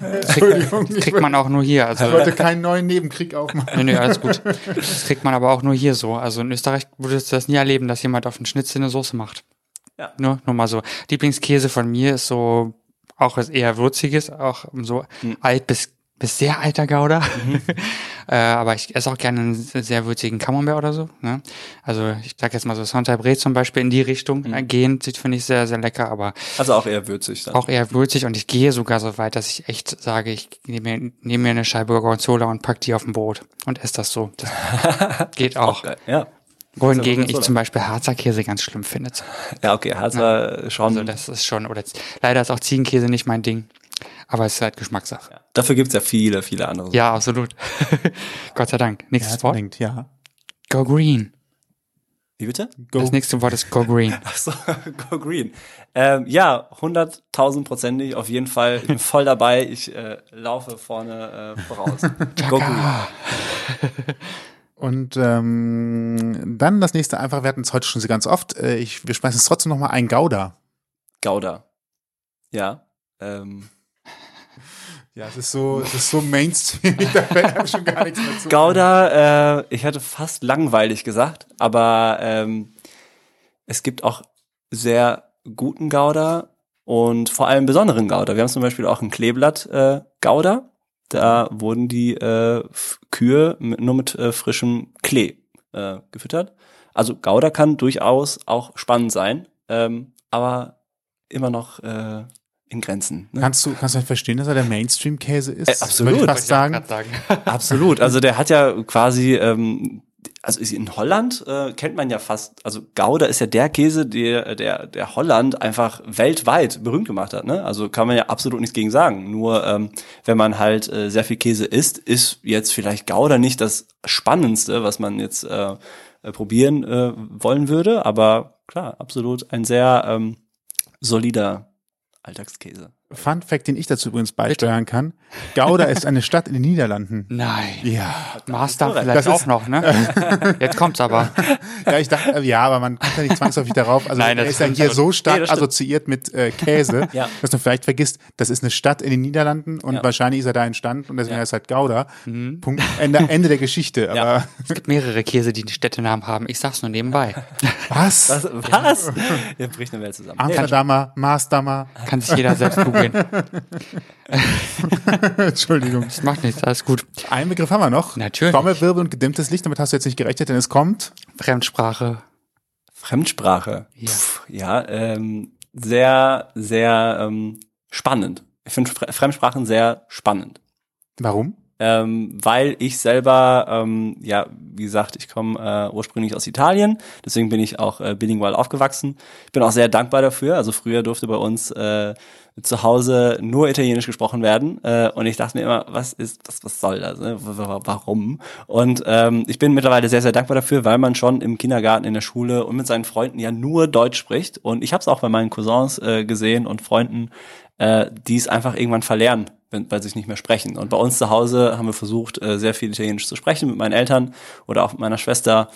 Das Entschuldigung, kriegt, kriegt man auch nur hier. Also, Ich wollte keinen neuen Nebenkrieg aufmachen. nee, nee, alles gut. Das kriegt man aber auch nur hier so. Also in Österreich würdest du das nie erleben, dass jemand auf den Schnitzel eine Soße macht. Ja. Nur, nur mal so. Lieblingskäse von mir ist so auch was eher würziges, auch so Mhm. alt bis bis sehr alter Gouda. äh, aber ich esse auch gerne einen sehr würzigen Camembert oder so. Ne? Also ich sag jetzt mal so Saint-Bray zum Beispiel in die Richtung Mhm. äh, gehen, finde ich sehr, sehr lecker, aber Also auch eher würzig dann. auch eher würzig und ich gehe sogar so weit, dass ich echt sage, ich nehme mir, nehme mir eine Scheibe Gorgonzola und pack die auf ein Brot und esse das so. Das geht auch. Geil. Ja. Wohingegen ich zum Beispiel Harzer Käse ganz schlimm finde. Ja, okay, Harzer schon. Also das ist schon, oder leider ist auch Ziegenkäse nicht mein Ding. Aber es ist halt Geschmackssache. ja. Dafür gibt's ja viele, viele andere. Ja, absolut. Gott sei Dank. Nächstes Wort. denkt, ja. Go Green. Wie bitte? Go. Das nächste Wort ist Go Green. Ach so, Go Green. Ähm, ja, hunderttausendprozentig auf jeden Fall. Ich bin voll dabei. Ich äh, laufe vorne äh, voraus. Go Green. Und ähm, dann das nächste einfach, wir hatten es heute schon so ganz oft, äh, ich, wir schmeißen es trotzdem nochmal ein Gouda. Gouda. Ja. Ähm, Ja, es ist so, es ist so Mainstream, da fällt einem schon gar nichts mehr zu. Gouda, äh, ich hätte fast langweilig gesagt, aber ähm, es gibt auch sehr guten Gouda und vor allem besonderen Gouda. Wir haben zum Beispiel auch ein Kleeblatt äh, Gouda. Da wurden die äh, Kühe mit, nur mit äh, frischem Klee äh, gefüttert. Also Gouda kann durchaus auch spannend sein, ähm, aber immer noch äh, in Grenzen. Ne? Kannst du, kannst du verstehen, dass er der Mainstream-Käse ist? Äh, absolut. Würde ich fast ich sagen. grad sagen. Absolut. Also der hat ja quasi, ähm, also in Holland äh, kennt man ja fast, also Gouda ist ja der Käse, der, der, der Holland einfach weltweit berühmt gemacht hat. Ne? Also kann man ja absolut nichts gegen sagen. Nur ähm, wenn man halt äh, sehr viel Käse isst, ist jetzt vielleicht Gouda nicht das Spannendste, was man jetzt äh, äh, probieren äh, wollen würde. Aber klar, absolut ein sehr ähm, solider Alltagskäse. Fun Fact, den ich dazu übrigens beisteuern kann. Gouda ist eine Stadt in den Niederlanden. Nein. Ja. Master vielleicht Das auch ist- noch, ne? Jetzt kommt's aber. Ja, ich dachte, äh, ja, aber man kommt ja nicht zwangsläufig darauf. Also Nein, er das ist ja hier so stark Nee, assoziiert mit äh, Käse, Ja. dass du vielleicht vergisst, das ist eine Stadt in den Niederlanden und Ja. wahrscheinlich ist er da entstanden und deswegen Ja. heißt es halt Gouda. Mhm. Punkt, Ende, Ende der Geschichte. Aber Es gibt mehrere Käse, die einen Städtenamen haben. Ich sag's nur nebenbei. was? Was? Was? Hier bricht eine Welt zusammen. Amsterdamer, Maßdamer, Kann sich jeder selbst googeln. Entschuldigung. Das macht nichts, alles gut. Einen Begriff haben wir noch. Natürlich. Trommelwirbel und gedimmtes Licht, damit hast du jetzt nicht gerechnet, denn es kommt. Fremdsprache. Fremdsprache. Ja. Pff, ja, ähm, sehr, sehr ähm, spannend. Ich finde Fre Fremdsprachen sehr spannend. Warum? Ähm, weil ich selber, ähm, ja, wie gesagt, ich komme äh, ursprünglich aus Italien, deswegen bin ich auch äh, bilingual aufgewachsen. Ich bin auch sehr dankbar dafür. Also früher durfte bei uns äh, zu Hause nur Italienisch gesprochen werden äh, und ich dachte mir immer, was ist das, was soll das, ne? Warum? Und ähm, ich bin mittlerweile sehr, sehr dankbar dafür, weil man schon im Kindergarten, in der Schule und mit seinen Freunden ja nur Deutsch spricht und ich habe es auch bei meinen Cousins äh, gesehen und Freunden, äh, die es einfach irgendwann verlernen, wenn, weil sie nicht mehr sprechen. Und bei uns zu Hause haben wir versucht, äh, sehr viel Italienisch zu sprechen mit meinen Eltern oder auch mit meiner Schwester.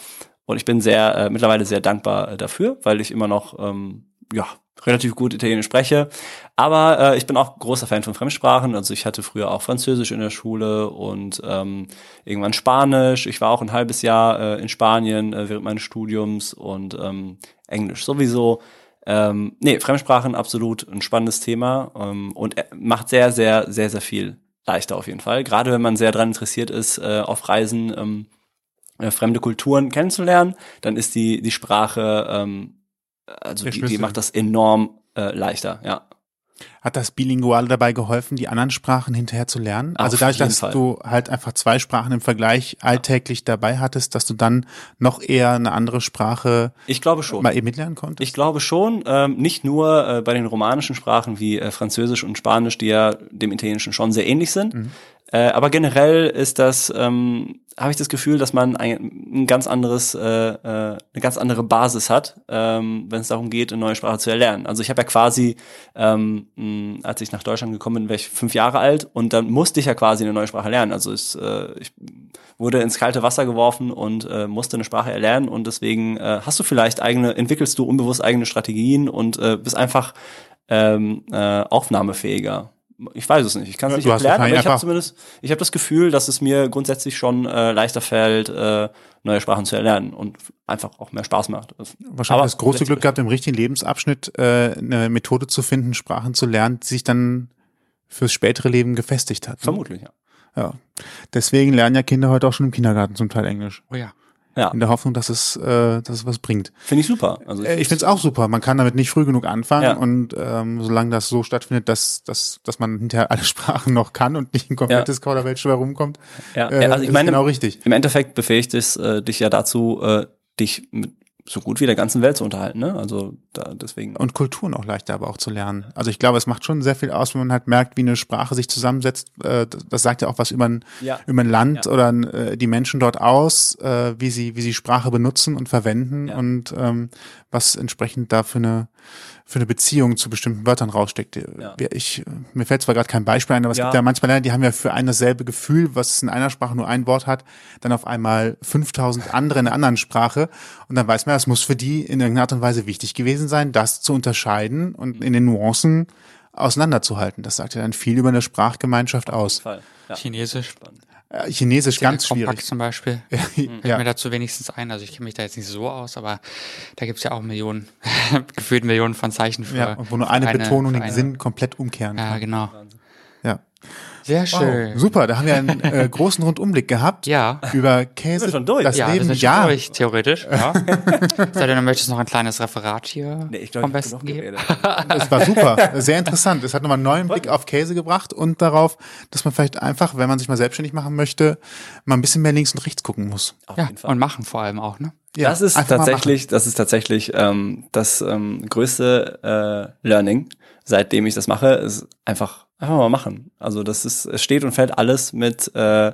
Und ich bin sehr äh, mittlerweile sehr dankbar äh, dafür, weil ich immer noch ähm, ja relativ gut Italienisch spreche. Aber äh, ich bin auch großer Fan von Fremdsprachen. Also ich hatte früher auch Französisch in der Schule und ähm, irgendwann Spanisch. Ich war auch ein halbes Jahr äh, in Spanien äh, während meines Studiums und ähm, Englisch sowieso. Ähm, nee, Fremdsprachen absolut ein spannendes Thema ähm, und äh, macht sehr, sehr, sehr, sehr viel leichter auf jeden Fall. Gerade wenn man sehr daran interessiert ist, äh, auf Reisen ähm, äh, fremde Kulturen kennenzulernen, dann ist die, die Sprache, ähm, also die, die macht das enorm äh, leichter, ja. Hat das Bilinguale dabei geholfen, die anderen Sprachen hinterher zu lernen? Auf also dadurch, dass Fall. du halt einfach zwei Sprachen im Vergleich alltäglich dabei hattest, dass du dann noch eher eine andere Sprache Ich glaube schon. mal eben mitlernen konntest? Ich glaube schon, ähm, nicht nur äh, bei den romanischen Sprachen wie äh, Französisch und Spanisch, die ja dem Italienischen schon sehr ähnlich sind. Äh, aber generell ist das, ähm, habe ich das Gefühl, dass man ein, ein ganz anderes, äh, äh, eine ganz andere Basis hat, ähm, wenn es darum geht, eine neue Sprache zu erlernen. Also ich habe ja quasi, ähm, mh, als ich nach Deutschland gekommen bin, war ich fünf Jahre alt und dann musste ich ja quasi eine neue Sprache lernen. Also es, äh, ich wurde ins kalte Wasser geworfen und äh, musste eine Sprache erlernen und deswegen äh, hast du vielleicht eigene, entwickelst du unbewusst eigene Strategien und äh, bist einfach ähm, äh, aufnahmefähiger. Ich weiß es nicht, ich kann es Ja, nicht erklären, aber ich habe zumindest, ich habe das Gefühl, dass es mir grundsätzlich schon äh, leichter fällt, äh, neue Sprachen zu erlernen und einfach auch mehr Spaß macht. Das- Wahrscheinlich das große Glück gehabt, im richtigen Lebensabschnitt äh, eine Methode zu finden, Sprachen zu lernen, die sich dann fürs spätere Leben gefestigt hat. ne? Vermutlich, ja. Ja. Deswegen lernen ja Kinder heute auch schon im Kindergarten zum Teil Englisch. Oh ja. Ja, In der Hoffnung, dass es, äh, dass es was bringt. finde ich super. Also Äh, Ich finde es auch super. Man kann damit nicht früh genug anfangen Ja. und ähm, solange das so stattfindet, dass, dass, dass man hinterher alle Sprachen noch kann und nicht ein komplettes Kauderwelsch dabei rumkommt, Ja, äh, also ich ist meine, genau richtig. im Endeffekt befähigt es äh, dich ja dazu, äh, dich mit so gut wie der ganzen Welt zu unterhalten. Ne? Also da, deswegen. Und Kulturen auch leichter aber auch zu lernen. Also ich glaube, es macht schon sehr viel aus, wenn man halt merkt, wie eine Sprache sich zusammensetzt. Äh, das- sagt ja auch was über ein, Ja. über ein Land Ja. oder äh, die Menschen dort aus, äh, wie sie, wie sie Sprache benutzen und verwenden Ja. und ähm, was entsprechend da für eine, für eine Beziehung zu bestimmten Wörtern raussteckt. Ja. Wir- Ich, äh, mir fällt zwar gerade kein Beispiel ein, aber es Ja. gibt ja manchmal Länder, die haben ja für ein dasselbe Gefühl, was in einer Sprache nur ein Wort hat, dann auf einmal 5000 andere in einer anderen Sprache und dann weiß man, es muss für die in irgendeiner Art und Weise wichtig gewesen sein, das zu unterscheiden und in den Nuancen auseinanderzuhalten. Das sagt ja dann viel über eine Sprachgemeinschaft aus. Ja. Chinesisch. Äh, Chinesisch ganz Kompakt schwierig. zum Beispiel. Fällt ja. mir dazu wenigstens ein. Also ich kenne mich da jetzt nicht so aus, aber da gibt's ja auch Millionen, gefühlt Millionen von Zeichen für. ja, wo nur eine für Betonung den eine- Sinn komplett umkehren Ja, kann. genau. Ja. Sehr Wow, schön. super, da haben wir einen äh, großen Rundumblick gehabt Ja. über Käse, wir schon durch? das Ja, wir Leben, sind schon ja. durch, theoretisch. Ja. Sei denn, du möchtest noch ein kleines Referat hier Nee, ich glaube, vom ich Besten geben. Das war super, sehr interessant. Es hat nochmal einen neuen Blick auf Käse gebracht und darauf, dass man vielleicht einfach, wenn man sich mal selbstständig machen möchte, mal ein bisschen mehr links und rechts gucken muss. Auf Ja, jeden Fall. und machen vor allem auch, ne? Ja, das ist tatsächlich, das ist tatsächlich ähm, das ähm, größte äh, Learning, seitdem ich das mache, ist einfach einfach mal machen. Also das ist, es steht und fällt alles mit äh,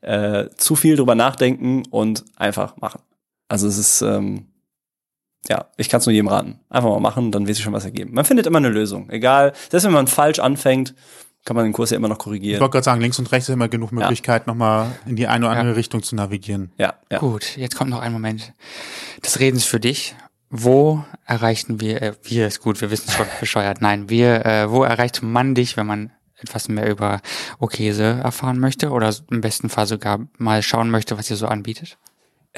äh, zu viel drüber nachdenken und einfach machen. Also es ist ähm, ja, ich kann es nur jedem raten. Einfach mal machen, dann wird sich schon was ergeben. Man findet immer eine Lösung. Egal, selbst wenn man falsch anfängt, kann man den Kurs ja immer noch Ich korrigieren. wollte gerade sagen, links und rechts ist immer genug Möglichkeit, nochmal in die eine oder andere Richtung zu navigieren. Ja, ja. Gut, jetzt kommt noch ein Moment des Redens für dich. Wo erreichen wir, äh, wir ist gut, wir wissen schon bescheuert, nein, wir, äh, wo erreicht man dich, wenn man etwas mehr über Okese erfahren möchte oder im besten Fall sogar mal schauen möchte, was ihr so anbietet?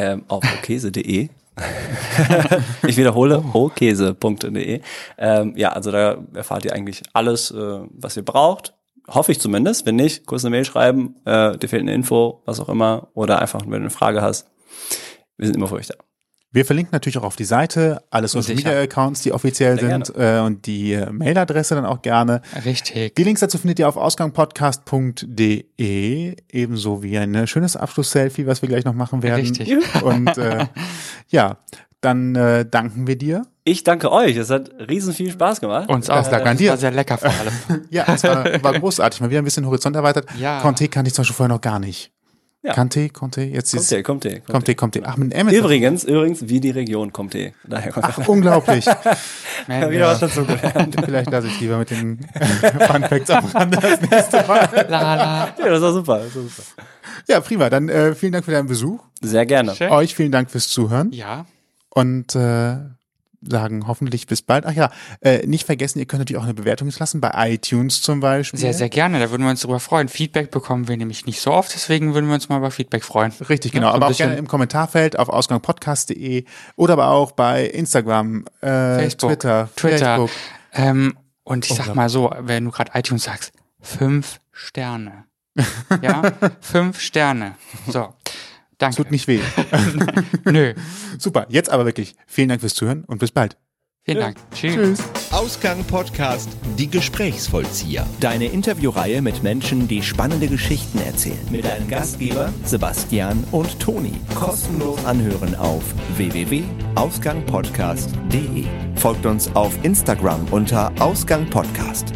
ähm, auf okese.de. ich wiederhole, okese.de. Ähm, ja, also da erfahrt ihr eigentlich alles, äh, was ihr braucht. Hoffe ich zumindest. Wenn nicht, kurz eine Mail schreiben, äh, dir fehlt eine Info, was auch immer. Oder einfach, wenn du eine Frage hast. Wir sind immer für euch da. Wir verlinken natürlich auch auf die Seite, alle Social. Media Accounts, die offiziell Sehr sind äh, und die äh, Mailadresse dann auch gerne. Richtig. Die Links dazu findet ihr auf ausgangpodcast.de, ebenso wie ein äh, schönes Abschluss-Selfie, was wir gleich noch machen werden. Richtig. Und äh, ja, dann äh, danken wir dir. Ich danke euch. Es hat riesen viel Spaß gemacht. Uns auch. Das lag an Das dir. war sehr lecker vor allem. Ja, es war, war großartig. Mal wieder ein bisschen Horizont erweitert. Ja. Conte kannte ich zum Beispiel vorher noch gar nicht. Ja. Conte, Conte, jetzt kommt ist ihr. Conte, Conte. Ach, mit M ist Übrigens, übrigens, wie die Region kommt ihr. Daher kommt Ach, unglaublich. Man, wieder was dazu gelernt. Vielleicht lasse ich lieber mit den Fun Facts am Rande das nächste Mal. la, la. Ja, das war super. Das war super. Ja, prima. Dann äh, vielen Dank für deinen Besuch. Sehr gerne. Schön. Euch vielen Dank fürs Zuhören Ja, und äh, sagen hoffentlich bis bald. Ach ja, äh, nicht vergessen, ihr könnt natürlich auch eine Bewertung lassen, bei iTunes zum Beispiel. sehr, sehr gerne. Da würden wir uns darüber freuen. Feedback bekommen wir nämlich nicht so oft, deswegen würden wir uns mal über Feedback freuen. Richtig, genau. Ja, so aber auch gerne im Kommentarfeld auf ausgangpodcast.de oder aber auch bei Instagram, äh, Facebook, Twitter, Twitter. Facebook. Ähm, und ich sag mal so, wenn du gerade iTunes sagst, fünf Sterne. Ja, fünf Sterne. So, danke. Tut nicht weh. Nö, Super. Jetzt aber wirklich vielen Dank fürs Zuhören und bis bald. vielen Dank. Tschüss. Tschüss. Ausgang Podcast Die Gesprächsvollzieher. Deine Interviewreihe mit Menschen, die spannende Geschichten erzählen. Mit deinen Gastgeber Sebastian und Toni. Kostenlos anhören auf www.ausgangpodcast.de. Folgt uns auf Instagram unter Ausgang Podcast.